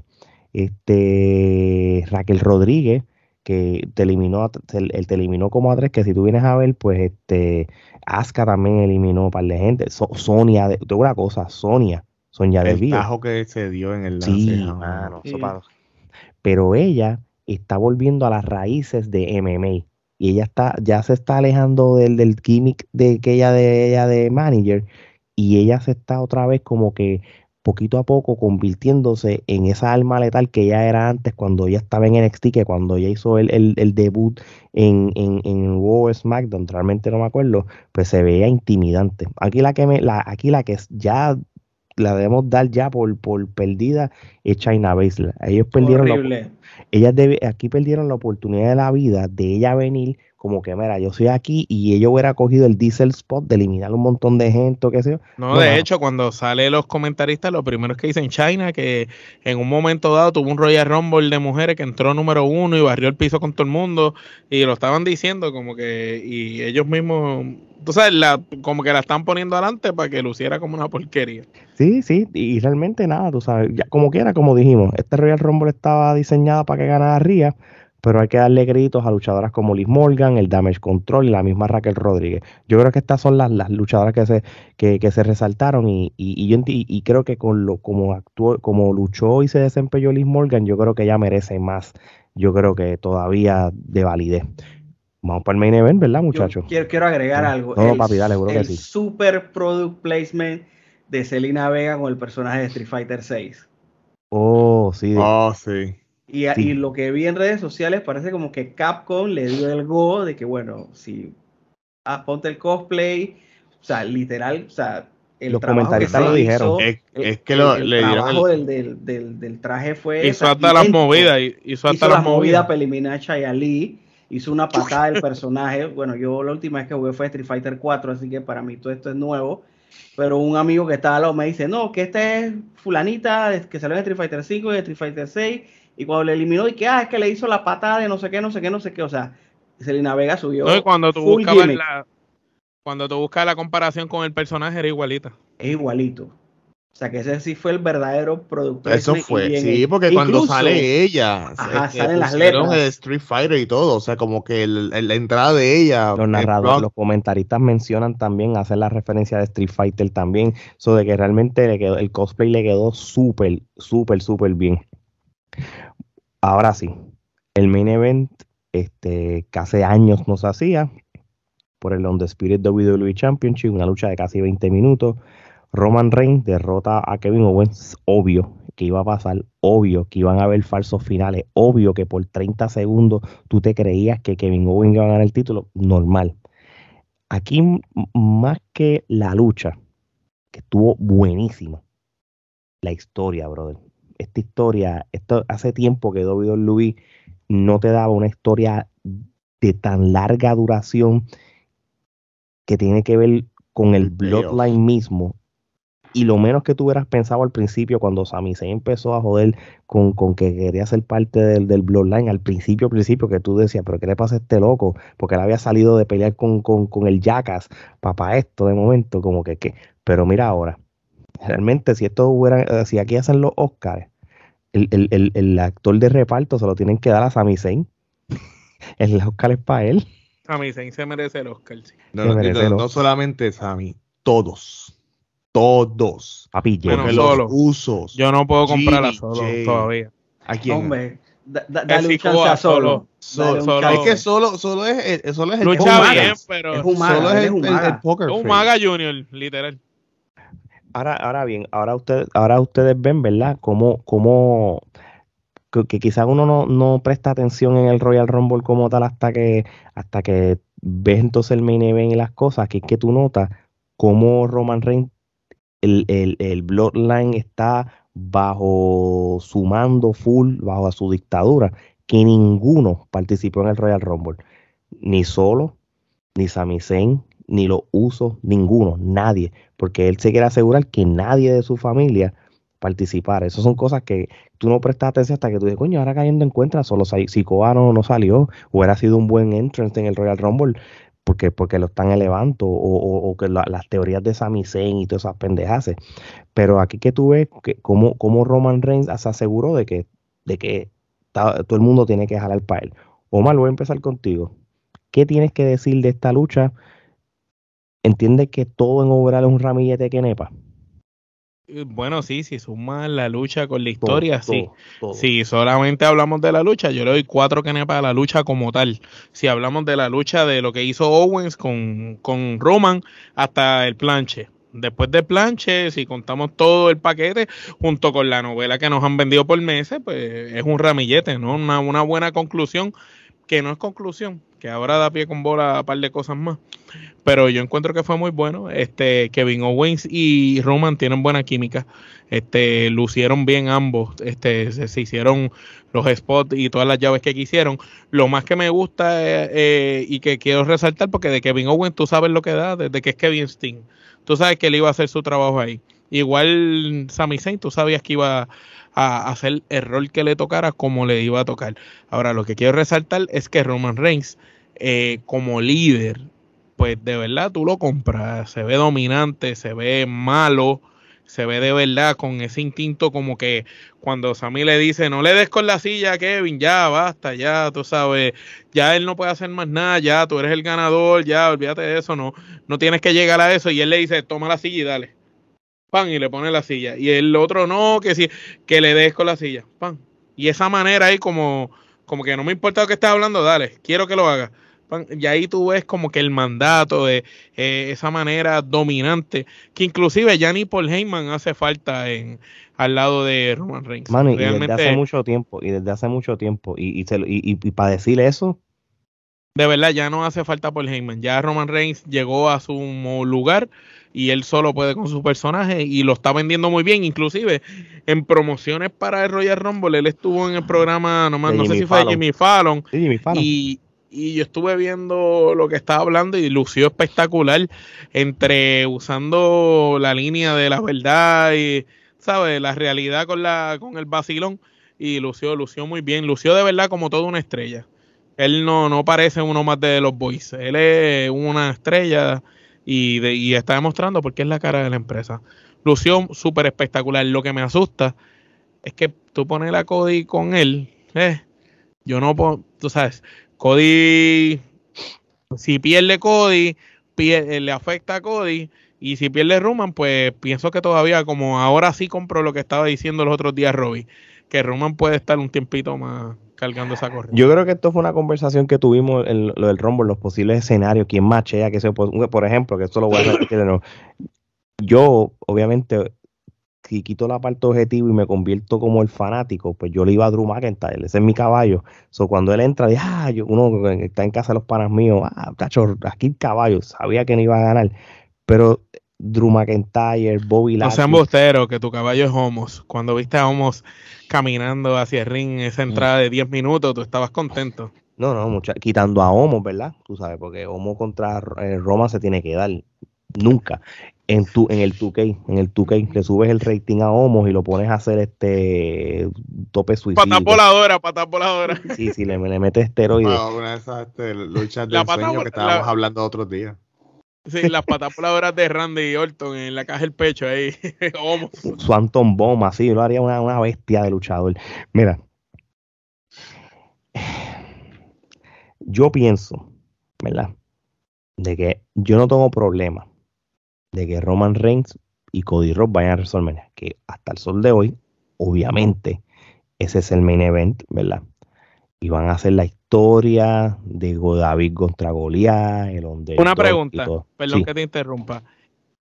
Este, Raquel Rodríguez, que te eliminó, te- te eliminó como a tres, que si tú vienes a ver, pues este, Asuka también eliminó un par de gente. So- Sonia, de, una cosa, Sonia, Sonia el Deville. tajo que se dio en el lance. Sí, mano, Sí. Pero ella está volviendo a las raíces de MMA. Y ella está, ya se está alejando del, del gimmick de que ella de ella de manager. Y ella se está otra vez como que poquito a poco convirtiéndose en esa alma letal que ella era antes cuando ella estaba en NXT, que cuando ella hizo el, el- el debut en, en, en Raw SmackDown, realmente no me acuerdo, pues se veía intimidante. Aquí la que me, la, aquí la que ya la debemos dar ya por, por perdida es China Baszler. Ellos perdieron la, ellas debe- aquí perdieron la oportunidad de la vida de ella venir como que, mira, yo soy aquí y ella hubiera cogido el diesel spot de eliminar un montón de gente o qué sé yo. No, No, de hecho, cuando sale los comentaristas, lo primero es que dicen China, que en un momento dado tuvo un Royal Rumble de mujeres que entró número uno y barrió el piso con todo el mundo, y lo estaban diciendo como que, y ellos mismos tú sabes, la, como que la están poniendo adelante para que luciera como una porquería. Sí, sí, y realmente nada, tú sabes, ya, como quiera, como dijimos, este Royal Rumble estaba diseñado para que ganara Ría, pero hay que darle créditos a luchadoras como Liz Morgan, el Damage Control y la misma Raquel Rodríguez. Yo creo que estas son las, las luchadoras que se, que, que se resaltaron y, y, y yo y creo que con lo como actuó, como luchó y se desempeñó Liz Morgan, yo creo que ella merece más. Yo creo que todavía de validez. Vamos para el main event, ¿verdad, muchachos? quiero, quiero agregar No, algo. no, el, papi, dale, seguro que el sí. super product placement de Selena Vega con el personaje de Street Fighter 6. Oh, sí. Oh, sí. Y, a- Sí. y lo que vi en redes sociales parece como que Capcom le dio el go de que, bueno, si ah, ponte el cosplay, o sea, literal, o sea, el Los trabajo que comentaristas lo dijeron. hizo, Es, que el- lo, el le dieron trabajo el, del, del, del, del traje fue Hizo hasta las movidas, hizo hasta las movidas movidas. para eliminar a Chaya Lee, hizo una patada del personaje. Bueno, yo la última vez que jugué fue Street Fighter 4, así que para mí todo esto es nuevo. Pero un amigo que estaba al lado me dice, no, que esta es fulanita de- que salió en Street Fighter 5 y de Street Fighter 6, y cuando le eliminó, y que, ah, es que le hizo la patada de no sé qué, no sé qué, no sé qué, o sea, Selena Vega subió No, y cuando tú buscabas la, cuando tú buscas la comparación con el personaje era igualita. es igualito. O sea, que ese sí fue el verdadero producto. Eso fue, sí, porque cuando sale ella, Ajá, salen las letras. el Street Fighter y todo, o sea, como que el- el- la entrada de ella, Los narradores, los comentaristas mencionan también, hacen la referencia de Street Fighter también, eso de que realmente le quedó, el cosplay le quedó súper, súper, súper bien. Ahora sí, el main event, este, que hace años no se hacía, por el Spirit WWE Championship, una lucha de casi 20 minutos. Roman Reigns derrota a Kevin Owens, obvio que iba a pasar, obvio que iban a haber falsos finales, obvio que por 30 segundos tú te creías que Kevin Owens iba a ganar el título, normal. Aquí más que la lucha, que estuvo buenísima, la historia, brother. Esta historia, esto hace tiempo que WWE no te daba una historia de tan larga duración que tiene que ver con el bloodline mismo. Y lo menos que tú hubieras pensado al principio, cuando Sami Zayn empezó a joder con, con que quería ser parte del, del bloodline, al principio, al principio, que tú decías, pero ¿qué le pasa a este loco? Porque él había salido de pelear con, con, con el Jackass, papá, esto de momento, como que, que. Pero mira ahora, realmente si esto hubiera, eh, si aquí hacen los Oscars, el, el, el, el actor de reparto se lo tienen que dar a Sami Zayn. <laughs> el Oscar es para él. A mí se merece el Oscar. sí. no, que no, merece no- lo- no solamente Sammy, todos, todos, Papi, Bueno, los usos, Yo no puedo comprarla solo todavía. ¿a quién? Hombre, da- dale un chance a solo. solo. Es que solo, solo es, el- solo es el Lucha un maga. bien, pero Es un maga, solo es es el, el- poker es un. Maga Junior, literal. Ahora, ahora bien, ahora ustedes, ahora ustedes ven, ¿verdad? Cómo, cómo que, quizás uno no, no presta atención en el Royal Rumble como tal hasta que, hasta que ves entonces el main event y las cosas, que es que tú notas cómo Roman Reigns, el, el, el Bloodline está bajo su mando full, bajo su dictadura, que ninguno participó en el Royal Rumble, ni solo, ni Sami Zayn, ni los usos, ninguno, nadie porque él se quiere asegurar que nadie de su familia participara. Esas son cosas que tú no prestas atención hasta que tú dices, coño, ahora cayendo en cuenta, solo si Sikoa no, salió, hubiera sido un buen entrance en el Royal Rumble, porque, porque lo están elevando, o, o- o que la- las teorías de Sami Zayn y todas esas pendejaces. Pero aquí que tú ves que cómo, cómo Roman Reigns se aseguró de que, de que todo el mundo tiene que jalar para él. Omar, voy a empezar contigo. ¿Qué tienes que decir de esta lucha? ¿Entiendes que todo en overall es un ramillete que nepa? Eh, Bueno, sí, si sumas la lucha con la historia, Todo, sí. todo, todo. Si solamente hablamos de la lucha, yo le doy cuatro que para la lucha como tal. Si hablamos de la lucha de lo que hizo Owens con, con Roman hasta el planche. Después del planche, si contamos todo el paquete, junto con la novela que nos han vendido por meses, pues es un ramillete, ¿no? Una, una buena conclusión, que no es conclusión, que ahora da pie con bola a par de cosas más. Pero yo encuentro que fue muy bueno. Este, Kevin Owens y Roman tienen buena química. Este, lucieron bien ambos. Este, se, hicieron los spots y todas las llaves que quisieron. Lo más que me gusta eh, eh, y que quiero resaltar, porque de Kevin Owens tú sabes lo que da, desde que es Kevin Steen. Tú sabes que él iba a hacer su trabajo ahí. Igual Sami Zayn, tú sabías que iba a hacer el rol que le tocara como le iba a tocar. Ahora, lo que quiero resaltar es que Roman Reigns, eh, como líder, pues de verdad tú lo compras. Se ve dominante, se ve malo, se ve de verdad con ese instinto como que cuando Sammy le dice, no le des con la silla a Kevin, ya basta, ya tú sabes, ya él no puede hacer más nada, ya tú eres el ganador, ya olvídate de eso, no, no tienes que llegar a eso. Y él le dice, toma la silla y dale. Pan, y le pone la silla. Y el otro no, que sí, que le des con la silla. Pan. Y esa manera ahí como, como que no me importa lo que estás hablando, dale, quiero que lo haga y ahí tú ves como que el mandato de eh, esa manera dominante, que inclusive ya ni Paul Heyman hace falta en al lado de Roman Reigns. y desde hace mucho tiempo, y desde hace mucho tiempo, y, y, para decir eso. De verdad, ya no hace falta Paul Heyman. Ya Roman Reigns llegó a su lugar y él solo puede con su personaje y lo está vendiendo muy bien. Inclusive en promociones para el Royal Rumble, él estuvo en el programa, no, no sé si fue Jimmy Fallon, Jimmy Fallon. Y, y yo estuve viendo lo que estaba hablando y lució espectacular entre usando la línea de la verdad y, ¿sabes? La realidad con, la, con el vacilón y lució, lució muy bien, lució de verdad como toda una estrella. Él no, no parece uno más de los boys, él es una estrella y, y está demostrando porque es la cara de la empresa. Lució súper espectacular. Lo que me asusta es que tú pones la Cody con él, eh, yo no puedo, tú sabes, Cody, si pierde Cody, eh, le afecta a Cody. Y si pierde Roman, pues pienso que todavía, como ahora sí compro lo que estaba diciendo los otros días Robbie, que Roman puede estar un tiempito más cargando esa corriente. Yo creo que esto fue una conversación que tuvimos en lo del Rumble, los posibles escenarios, quién machea, que se por ejemplo, que esto lo voy a decir de Yo, obviamente, si quito la parte objetivo y me convierto como el fanático, pues yo le iba a Drew McIntyre, ese es mi caballo. So, cuando él entra, dije, ah, uno está en casa de los panas míos, ah, tacho, aquí el caballo, sabía que no iba a ganar. Pero Drew McIntyre, Bobby Lashley. No sean que tu caballo es Homos. Cuando viste a Homos caminando hacia el ring, esa mm. entrada de 10 minutos, tú estabas contento. No, no, mucha, quitando a Homos, ¿verdad? Tú sabes, porque Homos contra eh, Roma se tiene que dar nunca en tu en el 2K, en el 2K le subes el rating a Homos y lo pones a hacer este tope suicida. Pata voladora, pata voladora. Sí, sí, le, le metes esteroides. Ah, una de esas este, luchas de sueño que estábamos hablando otros días. Sí, las patas voladoras de Randy Orton en la caja del pecho ahí. <laughs> Su Anton Bomb, así, lo haría una, una bestia de luchador. Mira, yo pienso, ¿verdad? De que yo no tengo problema de que Roman Reigns y Cody Rhodes vayan a WrestleMania, que hasta el sol de hoy, obviamente, ese es el main event, ¿verdad? Y van a hacer la historia de David contra Goliath, el Una pregunta, perdón que te interrumpa.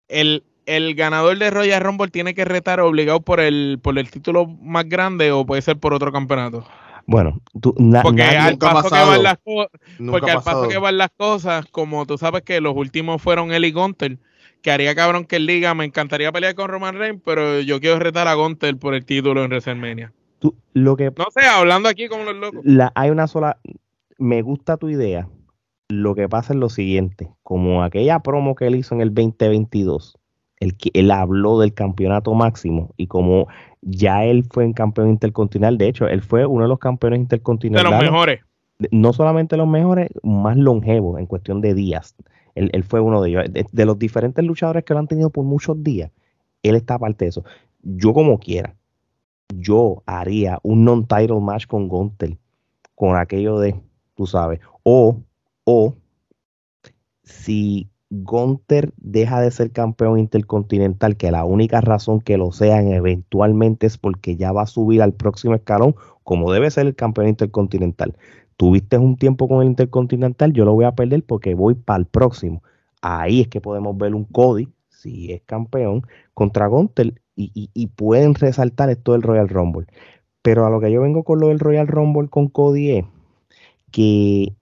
El, el ganador de Royal Rumble tiene que retar obligado por el, por el título más grande o puede ser por otro campeonato. Bueno, tú, porque al paso, que van, las porque al paso que van las cosas, como tú sabes que los últimos fueron Eli Gunter, que haría cabrón que él diga, me encantaría pelear con Roman Reigns, pero yo quiero retar a Gunter por el título en WrestleMania. Lo que, no sé, hablando aquí con los locos. La, hay una sola, me gusta tu idea. Lo que pasa es lo siguiente, como aquella promo que él hizo en el 2022, el, él habló del campeonato máximo y como ya él fue en campeón intercontinental, de hecho, él fue uno de los campeones intercontinentales. De los mejores. No solamente los mejores, más longevos en cuestión de días. Él, fue uno de ellos. De, los diferentes luchadores que lo han tenido por muchos días, él está aparte de eso. Yo como quiera, yo haría un non-title match con Gunter, con aquello de, tú sabes, o, o, si Gunter deja de ser campeón intercontinental, que la única razón que lo sean eventualmente es porque ya va a subir al próximo escalón, como debe ser el campeón intercontinental tuviste un tiempo con el Intercontinental, yo lo voy a perder porque voy para el próximo. Ahí es que podemos ver un Cody, si es campeón, contra Gunter y, pueden resaltar esto del Royal Rumble. Pero a lo que yo vengo con lo del Royal Rumble con Cody es que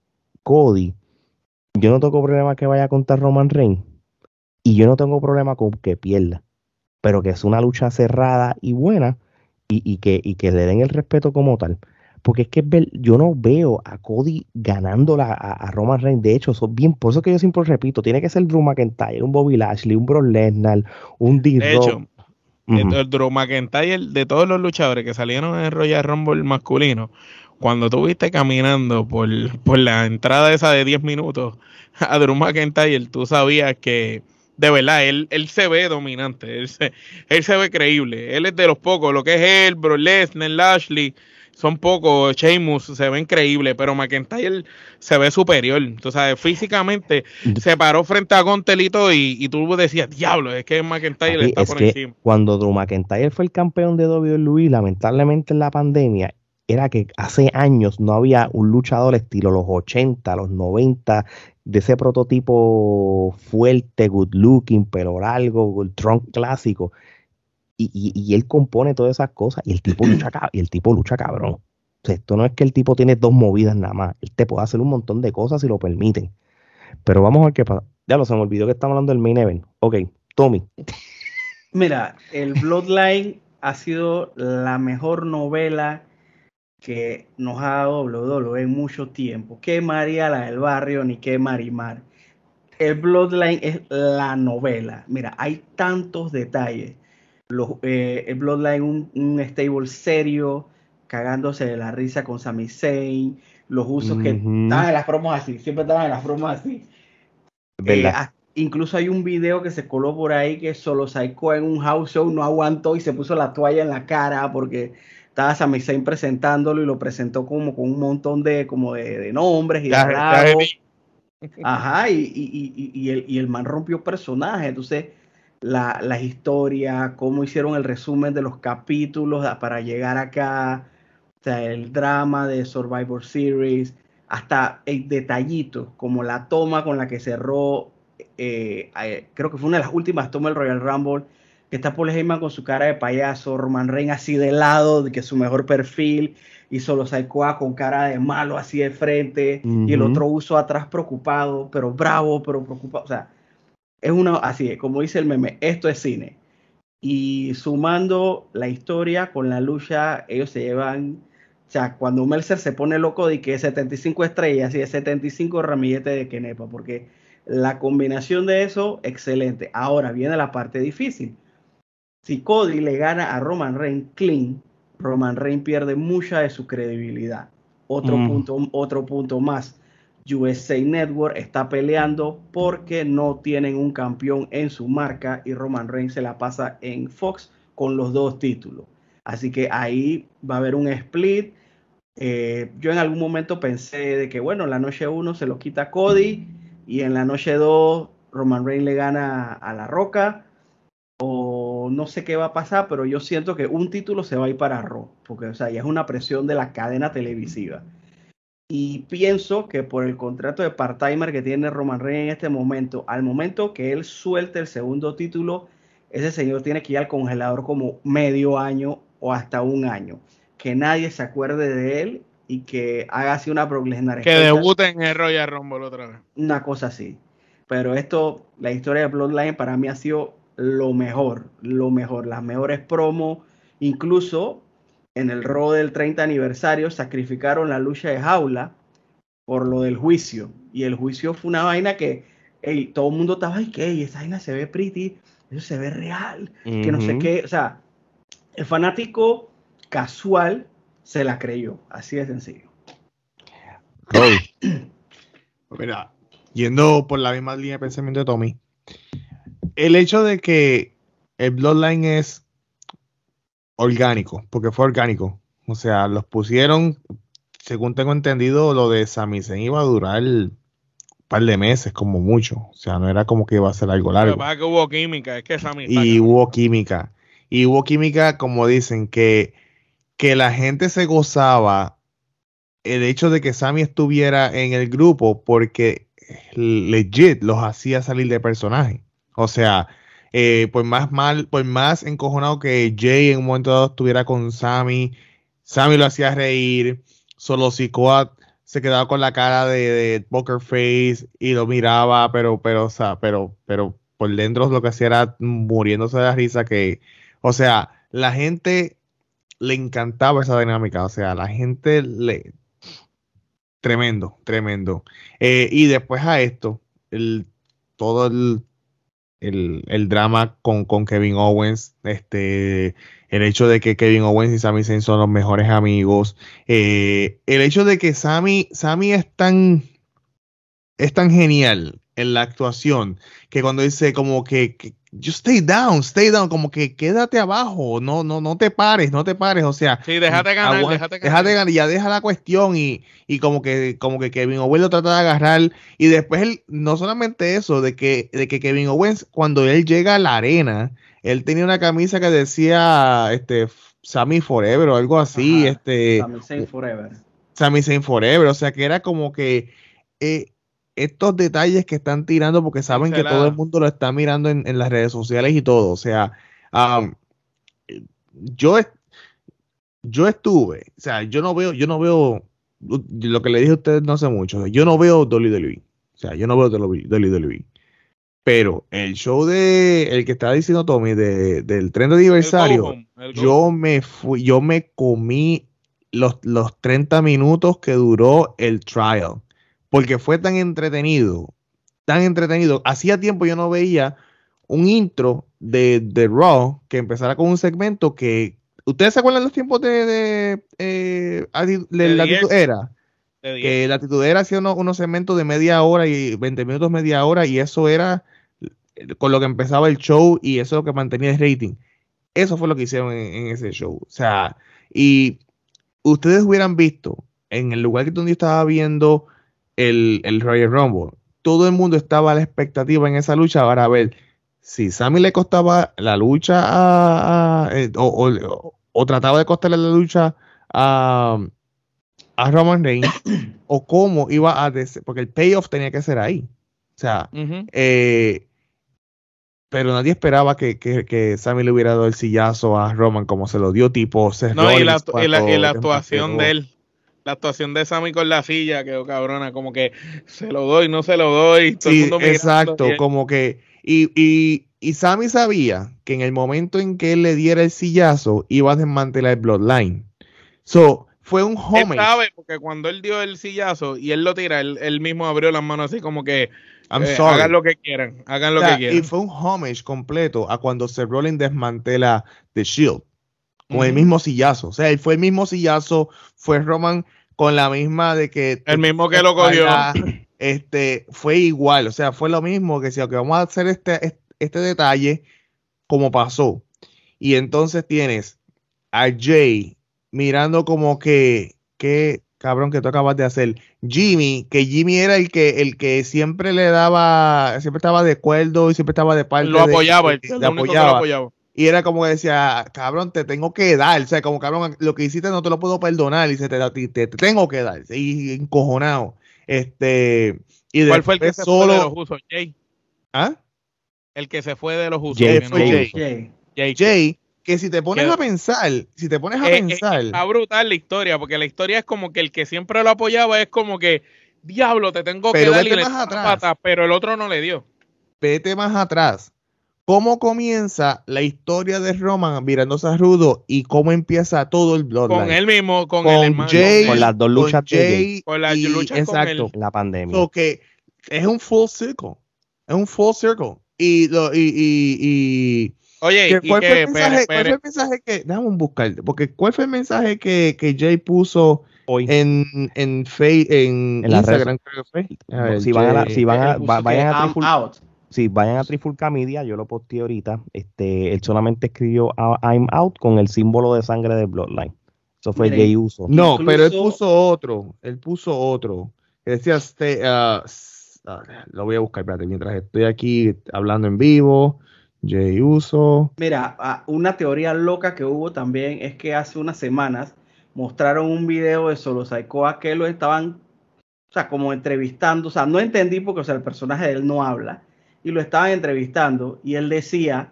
Cody, yo no tengo problema que vaya contra Roman Reigns y yo no tengo problema con que pierda, pero que es una lucha cerrada y buena y, que, y que le den el respeto como tal. Porque es que yo no veo a Cody ganándola a, a Roman Reigns. De hecho, son bien, por eso que yo siempre repito, tiene que ser Drew McIntyre, un Bobby Lashley, un Brock Lesnar, un D. De hecho, el Drew McIntyre, de todos los luchadores que salieron en el Royal Rumble masculino, cuando tú viste caminando por, por la entrada esa de 10 minutos a Drew McIntyre, tú sabías que de verdad, él, él se ve dominante, él se, él se ve creíble, él es de los pocos, lo que es él, Bro Lesnar, Lashley, son pocos, Sheamus se ve increíble, pero McIntyre se ve superior, tú sabes, físicamente se paró frente a Gontelito y, y tú decías, diablo, es que McIntyre está por encima. Cuando Drew McIntyre fue el campeón de WWE, lamentablemente en la pandemia, era que hace años no había un luchador estilo los 80, los 90, de ese prototipo fuerte, good looking, pero largo, el trunk clásico. Y, él compone todas esas cosas y el tipo <clears throat> lucha, y el tipo lucha cabrón. esto no es que el tipo tiene dos movidas nada más. Él te puede hacer un montón de cosas si lo permiten. Pero vamos a ver qué pasa. Ya lo se me olvidó que estamos hablando del main event. Ok, Tommy. <laughs> Mira, el Bloodline ha sido la mejor novela que nos ha dado WWE en mucho tiempo. Que María la del barrio ni que Marimar. El Bloodline es la novela. Mira, hay tantos detalles. Eh, el Bloodline, un, un, stable serio, cagándose de la risa con Sami Zayn, los usos que estaban en las promos así, siempre estaban en las promos así. Eh, incluso hay un video que se coló por ahí que solo Saiko en un house show no aguantó y se puso la toalla en la cara porque estaba Sami Zayn presentándolo y lo presentó como con un montón de, como de, nombres y de Ajá, y, el, y, el, man rompió personaje. Entonces, la, la historia, cómo hicieron el resumen de los capítulos para llegar acá, o sea, el drama de Survivor Series, hasta el detallito, como la toma con la que cerró, eh, eh, creo que fue una de las últimas tomas del Royal Rumble, que está Paul Heyman con su cara de payaso, Roman Reigns así de lado, de que su mejor perfil, y solo Saikoa con cara de malo así de frente, y el otro uso atrás preocupado, pero bravo, pero preocupado. O sea, es una, así, como dice el meme, esto es cine. Y sumando la historia con la lucha, ellos se llevan, o sea, cuando Melzer se pone loco de que es 75 estrellas y es 75 ramilletes de Kenepa, porque la combinación de eso, excelente. Ahora viene la parte difícil si Cody le gana a Roman Reigns clean, Roman Reigns pierde mucha de su credibilidad. Otro, mm. punto, otro punto más. USA Network está peleando porque no tienen un campeón en su marca y Roman Reigns se la pasa en Fox con los dos títulos. Así que ahí va a haber un split. Eh, yo en algún momento pensé de que, bueno, en la noche 1 se lo quita Cody y en la noche 2 Roman Reigns le gana a La Roca o no sé qué va a pasar, pero yo siento que un título se va a ir para Raw, porque o sea, ya es una presión de la cadena televisiva. Y pienso que por el contrato de part-timer que tiene Roman Reigns en este momento, al momento que él suelte el segundo título, ese señor tiene que ir al congelador como medio año o hasta un año. Que nadie se acuerde de él y que haga así una Brock Que debute en el Royal Rumble otra vez. Una cosa así. Pero esto, la historia de Bloodline para mí ha sido lo mejor, lo mejor, las mejores promos, incluso en el rol del 30 aniversario sacrificaron la lucha de jaula por lo del juicio. Y el juicio fue una vaina que todo el mundo estaba, ay, que esa vaina se ve pretty, eso se ve real, que no sé qué. O sea, el fanático casual se la creyó, así de sencillo. <clears throat> Mira, yendo por la misma línea de pensamiento de Tommy, el hecho de que el Bloodline es orgánico, porque fue orgánico. O sea, los pusieron, según tengo entendido, lo de Sami Zayn iba a durar un par de meses, como mucho. O sea, no era como que iba a ser algo largo. que hubo química, es que Sami Y hubo química. Y hubo química, como dicen, que, que la gente se gozaba el hecho de que Sami estuviera en el grupo porque legit los hacía salir de personaje. O sea, eh, pues más mal, pues más encojonado que Jay en un momento dado estuviera con Sammy, Sammy lo hacía reír, solo Sikoa se quedaba con la cara de, poker face y lo miraba, pero, pero, o sea, pero, pero por dentro lo que hacía era muriéndose de la risa que, o sea, la gente le encantaba esa dinámica, o sea, la gente le tremendo, tremendo. Eh, y después a esto, el, todo el el, el drama con, con, Kevin Owens, este, el hecho de que Kevin Owens y Sami Zayn son los mejores amigos, eh, el hecho de que Sami, Sami es tan, es tan genial en la actuación que cuando dice como que, que just stay down, stay down, como que quédate abajo, no, no, no te pares, no te pares, o sea, sí, déjate ganar, déjate ganar. Déjate ganar, ya deja la cuestión y, y como que, como que Kevin Owens lo trata de agarrar y después él, no solamente eso, de que, de que Kevin Owens cuando él llega a la arena, él tenía una camisa que decía, este, Sammy Forever o algo así, Ajá, este, Sami Zayn Forever. Sami Zayn Forever, o sea que era como que eh, estos detalles que están tirando porque saben que todo el mundo lo está mirando en, en las redes sociales y todo. O sea, um, yo, yo estuve, o sea, yo no veo, yo no veo lo que le dije a ustedes no hace mucho, yo no veo WWE. O sea, yo no veo WWE. Pero el show de el que estaba diciendo Tommy de, del tren de aniversario, home, yo me fui, yo me comí los, los 30 minutos que duró el trial porque fue tan entretenido, tan entretenido. Hacía tiempo yo no veía un intro de, de Raw que empezara con un segmento que. ¿Ustedes se acuerdan los tiempos de, de, eh, de Latitud 10. Era? Que Latitud Era hacía unos, unos segmentos de media hora y 20 minutos, media hora, y eso era con lo que empezaba el show y eso es lo que mantenía el rating. Eso fue lo que hicieron en, en ese show. O sea, y ustedes hubieran visto en el lugar que donde yo estaba viendo el, el Royal Rumble, todo el mundo estaba a la expectativa en esa lucha para ver si Sammy le costaba la lucha a, a- eh, o, o- o trataba de costarle la lucha a, a Roman Reigns <coughs> o cómo iba a porque el payoff tenía que ser ahí. O sea, eh, pero nadie esperaba que, que, que Sammy le hubiera dado el sillazo a Roman como se lo dio tipo No, y la, y la- y la actuación de él. La actuación de Sammy con la silla quedó cabrona, como que se lo doy, no se lo doy. Todo el mundo exacto, él- como que y, y, y Sammy sabía que en el momento en que él le diera el sillazo iba a desmantelar el Bloodline. So, fue un Él homage. sabe, porque cuando él dio el sillazo y él lo tira, él, él mismo abrió las manos así como que I'm eh, sorry. hagan lo que quieran, hagan lo O sea, que quieran. y fue un homage completo a cuando Seth Rollins desmantela The Shield con el mismo sillazo. O sea, él fue el mismo sillazo, fue Roman con la misma de que El mismo que lo cogió. Este fue igual, o sea, fue lo mismo que si ok, vamos a hacer este, este detalle como pasó. Y entonces tienes a Jay mirando como que, que cabrón que tú acabas de hacer. Jimmy, que Jimmy era el que, el que siempre le daba, siempre estaba de acuerdo y siempre estaba de parte lo de- apoyaba, de- el lo apoyaba. Y era como que decía, cabrón, te tengo que dar. O sea, como cabrón, lo que hiciste no te lo puedo perdonar. Y se te, te, te tengo que dar. Y encojonado. Este. Y ¿Cuál fue el que se fue de los solo. usos? Jay. ¿Ah? El que se fue de los usos. Jay que fue Jay. Jay. Jay. Jay, que si te pones a pensar, si te pones a Eh, eh, pensar, está brutal la historia, porque la historia es como que el que siempre lo apoyaba es como que, diablo, te tengo Pero que dar y le más dio una atrás. pata, pero el otro no le dio. vete más atrás. ¿Cómo comienza la historia de Roman mirándose a Rudo y cómo empieza todo el Bloodline? Con él mismo, con, Con el hermano. Jay, Con las dos con luchas de Jay. Jay Con las luchas con exacto. él. en la pandemia. So que es un full circle. Es un full circle. Y, lo, y, y, y Oye, ¿qué- y ¿cuál, que, fue el mensaje, espere, cuál fue el mensaje que, déjame buscar, porque cuál fue el mensaje que, que Jay puso Hoy, en, en, Face, en, En las redes- Instagram, creo que fue? A ver, si van a, Jay- si van a, vayan a out. Si vayan a Trifulca Media, yo lo posteé ahorita. Este, él solamente escribió "I- I'm out con el símbolo de sangre de Bloodline. Eso fue Jay Uso. No, Incluso- pero él puso otro. Él puso otro. Que decía, stay, uh, ah, lo voy a buscar, espérate, mientras estoy aquí hablando en vivo. Jay Uso. Mira, ah, una teoría loca que hubo también es que hace unas semanas mostraron un video de Solo Sikoa que lo estaban, o sea, como entrevistando, o sea, no entendí porque, o sea, el personaje de él no habla, y lo estaban entrevistando, y él decía,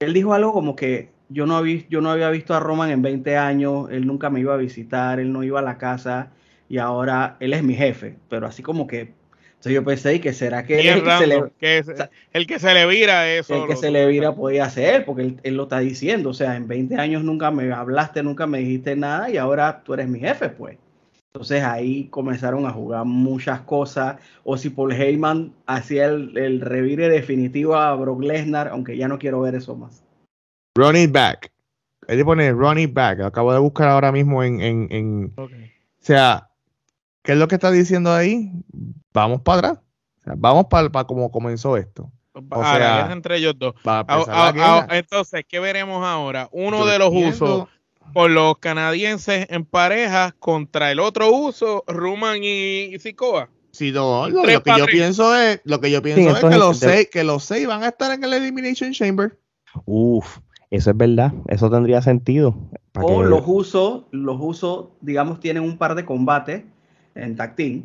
él dijo algo como que yo no, había, yo no había visto a Roman en 20 años, él nunca me iba a visitar, él no iba a la casa, y ahora él es mi jefe, pero así como que, entonces yo pensé, ¿y que será que él que se le- random, que es- o sea, el que se le vira eso. el que se le vira podía ser porque él, él lo está diciendo. O sea, en 20 años nunca me hablaste, nunca me dijiste nada y ahora tú eres mi jefe, pues. Entonces ahí comenzaron a jugar muchas cosas. O si Paul Heyman hacía el, el revire definitivo a Brock Lesnar, aunque ya no quiero ver eso más. Run it back. Él pone run it back. Lo acabo de buscar ahora mismo en. en, en Okay. O sea, ¿qué es lo que está diciendo ahí? Vamos para atrás. O sea, vamos para cómo comenzó esto. A la sea, guerra entre ellos dos. A entonces, ¿qué veremos ahora? Uno Yo de los entiendo- usos por los canadienses en pareja contra el otro uso, Ruman y, y Sikoa. Sí, no, lo, que yo pienso es, lo que yo pienso es que los de- seis, que los seis van a estar en el Elimination Chamber. Uf, eso es verdad, eso tendría sentido. para O que- los usos, los usos, digamos, tienen un par de combates en team.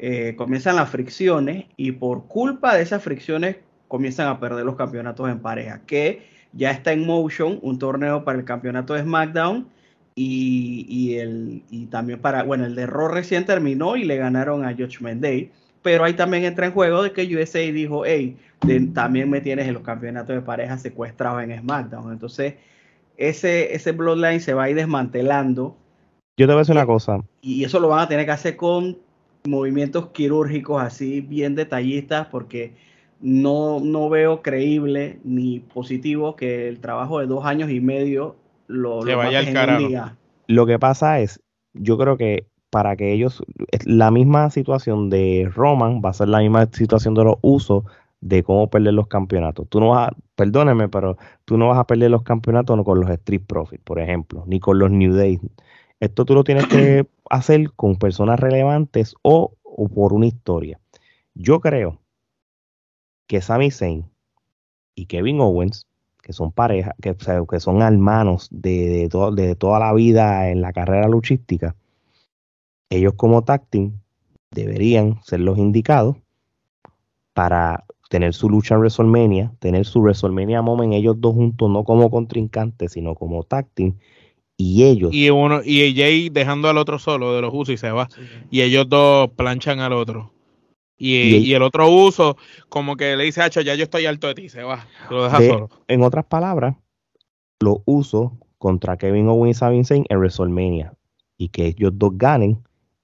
eh, comienzan las fricciones y por culpa de esas fricciones comienzan a perder los campeonatos en pareja. Que ya está en motion un torneo para el campeonato de SmackDown y, y el, y también para, bueno, el de Raw recién terminó y le ganaron a Judgment Day. Pero ahí también entra en juego de que USA dijo, hey, de- también me tienes en los campeonatos de pareja secuestrados en SmackDown. Entonces, ese, ese Bloodline se va a ir desmantelando Yo te voy a decir una cosa, y eso lo van a tener que hacer con movimientos quirúrgicos así bien detallistas porque no, no veo creíble ni positivo que el trabajo de dos años y medio lo, Se lo vaya al carajo. día. lo que pasa es, yo creo que para que ellos, la misma situación de Roman va a ser la misma situación de los usos de cómo perder los campeonatos. Tú no vas a, perdóneme, pero tú no vas a perder los campeonatos no con los Street Profits, por ejemplo, ni con los New Day. Esto tú lo tienes que <clears throat> hacer con personas relevantes o, o por una historia. Yo creo que Sami Zayn y Kevin Owens, que son pareja, que, o sea, que son hermanos de, de, to- de toda la vida en la carrera luchística, ellos como tag team deberían ser los indicados para tener su lucha en WrestleMania, tener su WrestleMania moment ellos dos juntos, no como contrincantes, sino como tag team, y ellos Y uno y Jay dejando al otro solo de los usos y se va. Y ellos dos planchan al otro. Y, Y- y el otro uso, como que le dice, Hacho, ya yo estoy alto de ti, se va. Lo deja de- solo. en otras palabras, lo uso contra Kevin Owens y Sami Zayn en WrestleMania y que ellos dos ganen,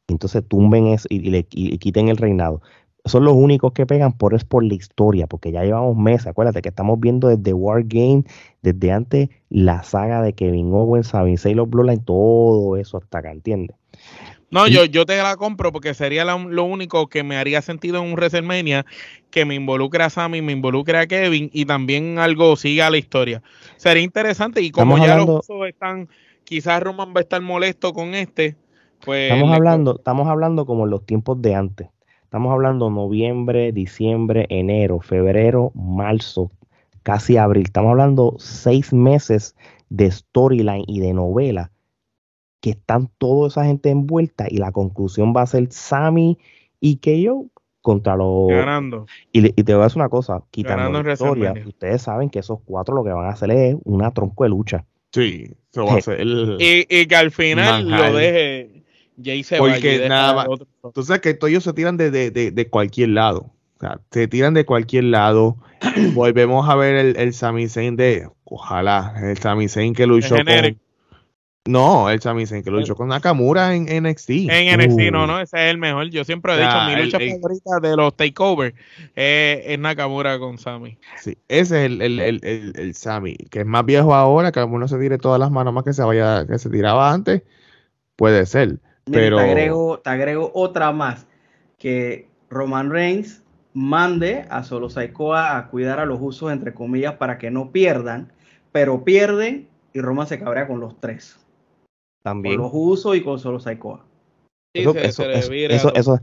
entonces tumben eso y, y le y- y quiten el reinado. Son los únicos que pegan por es por la historia, porque ya llevamos meses, acuérdate que estamos viendo desde War Game, desde antes la saga de Kevin Owens, Sami Zayn, los Bloodline, todo eso hasta acá, ¿entiendes? No, yo, yo te la compro porque sería la- lo único que me haría sentido en un WrestleMania que me involucre a Sammy, me involucre a Kevin y también algo siga la historia. Sería interesante y como Estamos ya hablando- los usos están, quizás Roman va a estar molesto con este, pues... Estamos hablando, estamos hablando como en los tiempos de antes. Estamos hablando noviembre, diciembre, enero, febrero, marzo, casi abril. Estamos hablando seis meses de storyline y de novela que están toda esa gente envuelta y la conclusión va a ser Sammy y KO contra los... ganando. Y, te voy a decir una cosa, quitando Ganando en la historia, ustedes saben que esos cuatro lo que van a hacer es una tronco de lucha. Sí, eso va a <laughs> ser el... Y, y que al final lo deje, Jay se Porque nada más-. Entonces que todos ellos se tiran de, de, de, de cualquier lado. O sea, se tiran de cualquier lado. <clears throat> Volvemos a ver el, el Sami Zayn de... Ojalá, el Sami Zayn que luchó con... No, el Sami Zayn que luchó con Nakamura en NXT. En NXT, no, Uh. no, ese es el mejor. Yo siempre he Ya, dicho, mi lucha el- favorita de los takeovers eh, es Nakamura con Sammy. Sí, ese es el, el, el, el, el Sami, que es más viejo ahora, que a lo mejor no se tire todas las manos más que se vaya, que se tiraba antes. Puede ser. Mira, Pero- te, agrego, te agrego otra más, que Roman Reigns mande a Solo Sikoa a cuidar a los usos, entre comillas, para que no pierdan, pero pierden y Roman se cabrea con los tres, con También. los usos y con Solo Sikoa. Sí, Eso,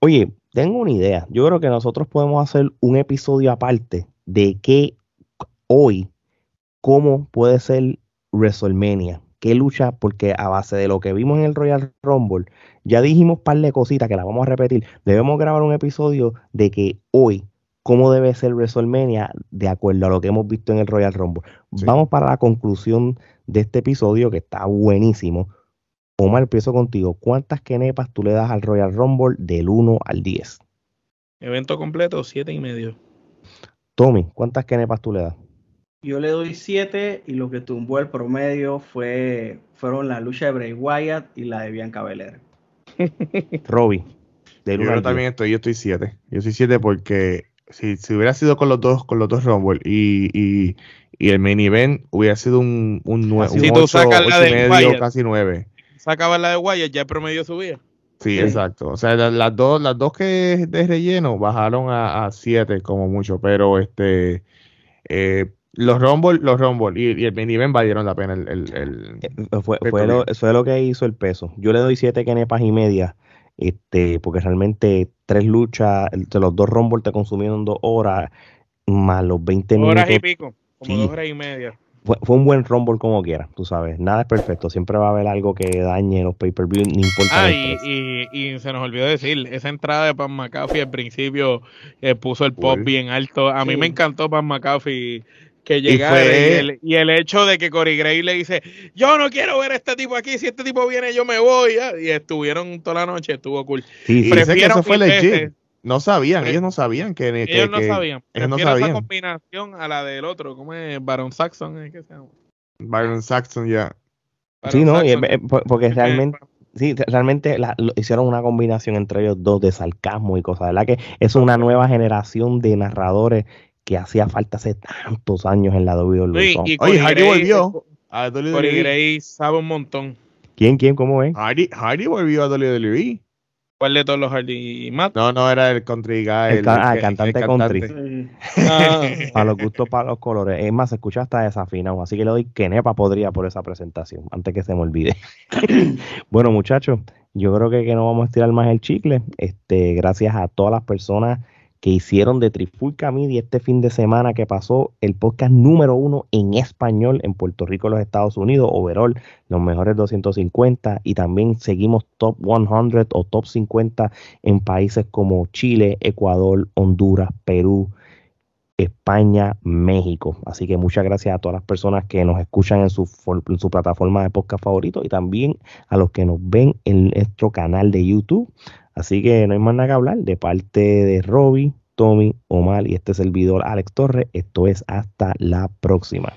Oye, tengo una idea. Yo creo que nosotros podemos hacer un episodio aparte de que hoy, cómo puede ser WrestleMania. Qué lucha, porque a base de lo que vimos en el Royal Rumble, ya dijimos un par de cositas que las vamos a repetir. Debemos grabar un episodio de que hoy, cómo debe ser WrestleMania de acuerdo a lo que hemos visto en el Royal Rumble. Sí. Vamos para la conclusión de este episodio que está buenísimo. Omar, empiezo contigo. ¿Cuántas kenepas tú le das al Royal Rumble del 1 al 10? Evento completo, siete y medio. Tommy, ¿cuántas kenepas tú le das? Yo le doy 7 y lo que tumbó el promedio fue, fueron la lucha de Bray Wyatt y la de Bianca Belair. Robbie. Yo creo también estoy, yo estoy 7. Yo soy 7 porque si, si, hubiera sido con los dos, con los dos Rumble y, y, y el main event hubiera sido un, un, 9, si tú sacas la de medio, casi 9. Sacabas la de Wyatt, ya el promedio subía. Sí, exacto. O sea, las, dos, las dos que de relleno bajaron a 7 como mucho, pero este eh, los Rumble, los Rumble y, el main event valieron la pena el, el, eh, fue, fue lo, fue lo que hizo el peso. Yo le doy 7 kenepas y media este, porque realmente tres luchas, de los dos Rumble te consumieron dos horas, más los 20 minutos. Horas y pico, como dos horas y media. Fue, un buen Rumble como quiera, tú sabes. Nada es perfecto, siempre va a haber algo que dañe los pay-per-view, no importa. Ah, y, y, se nos olvidó decir, esa entrada de Pan McAfee al principio eh, puso el pop bien alto. A mí me encantó Pan McAfee que llegara y, el, hecho de que Cory Gray le dice, yo no quiero ver a este tipo aquí, si este tipo viene yo me voy, y estuvieron toda la noche, estuvo cool. Sí, eso fue legit. No sabían, ellos no sabían que, ellos no sabían. Ellos no sabían. esa combinación a la del otro, ¿cómo es? Baron Saxon, ¿es que se llama? Baron Saxon, ya. Sí, no, porque realmente sí, realmente hicieron una combinación entre ellos dos de sarcasmo y cosas, ¿verdad? Que es una nueva generación de narradores que hacía falta hace tantos años en la WWE. Oye, Hardy volvió a WWE. Corey Gray sabe un montón. ¿Quién, quién, cómo es? Hardy, Hardy volvió a WWE. ¿Cuál de todos los Hardy Matt? No, no, era el country guy. El, ah, el, cantante country. <laughs> Ah. Para los gustos, para los colores. Es más, se escucha hasta desafinado. Así que le doy que nepa podría por esa presentación, antes que se me olvide. <laughs> bueno, muchachos, yo creo que, que no vamos a estirar más el chicle. Este, gracias a todas las personas que hicieron de Trifulca Media este fin de semana que pasó el podcast número uno en español en Puerto Rico, los Estados Unidos, overall, los mejores 250 y también seguimos top 100 o top 50 en países como Chile, Ecuador, Honduras, Perú, España, México. Así que muchas gracias a todas las personas que nos escuchan en su, en su plataforma de podcast favorito y también a los que nos ven en nuestro canal de YouTube. Así que no hay más nada que hablar de parte de Robbie, Tommy, Omar y este servidor Alex Torres. Esto es hasta la próxima.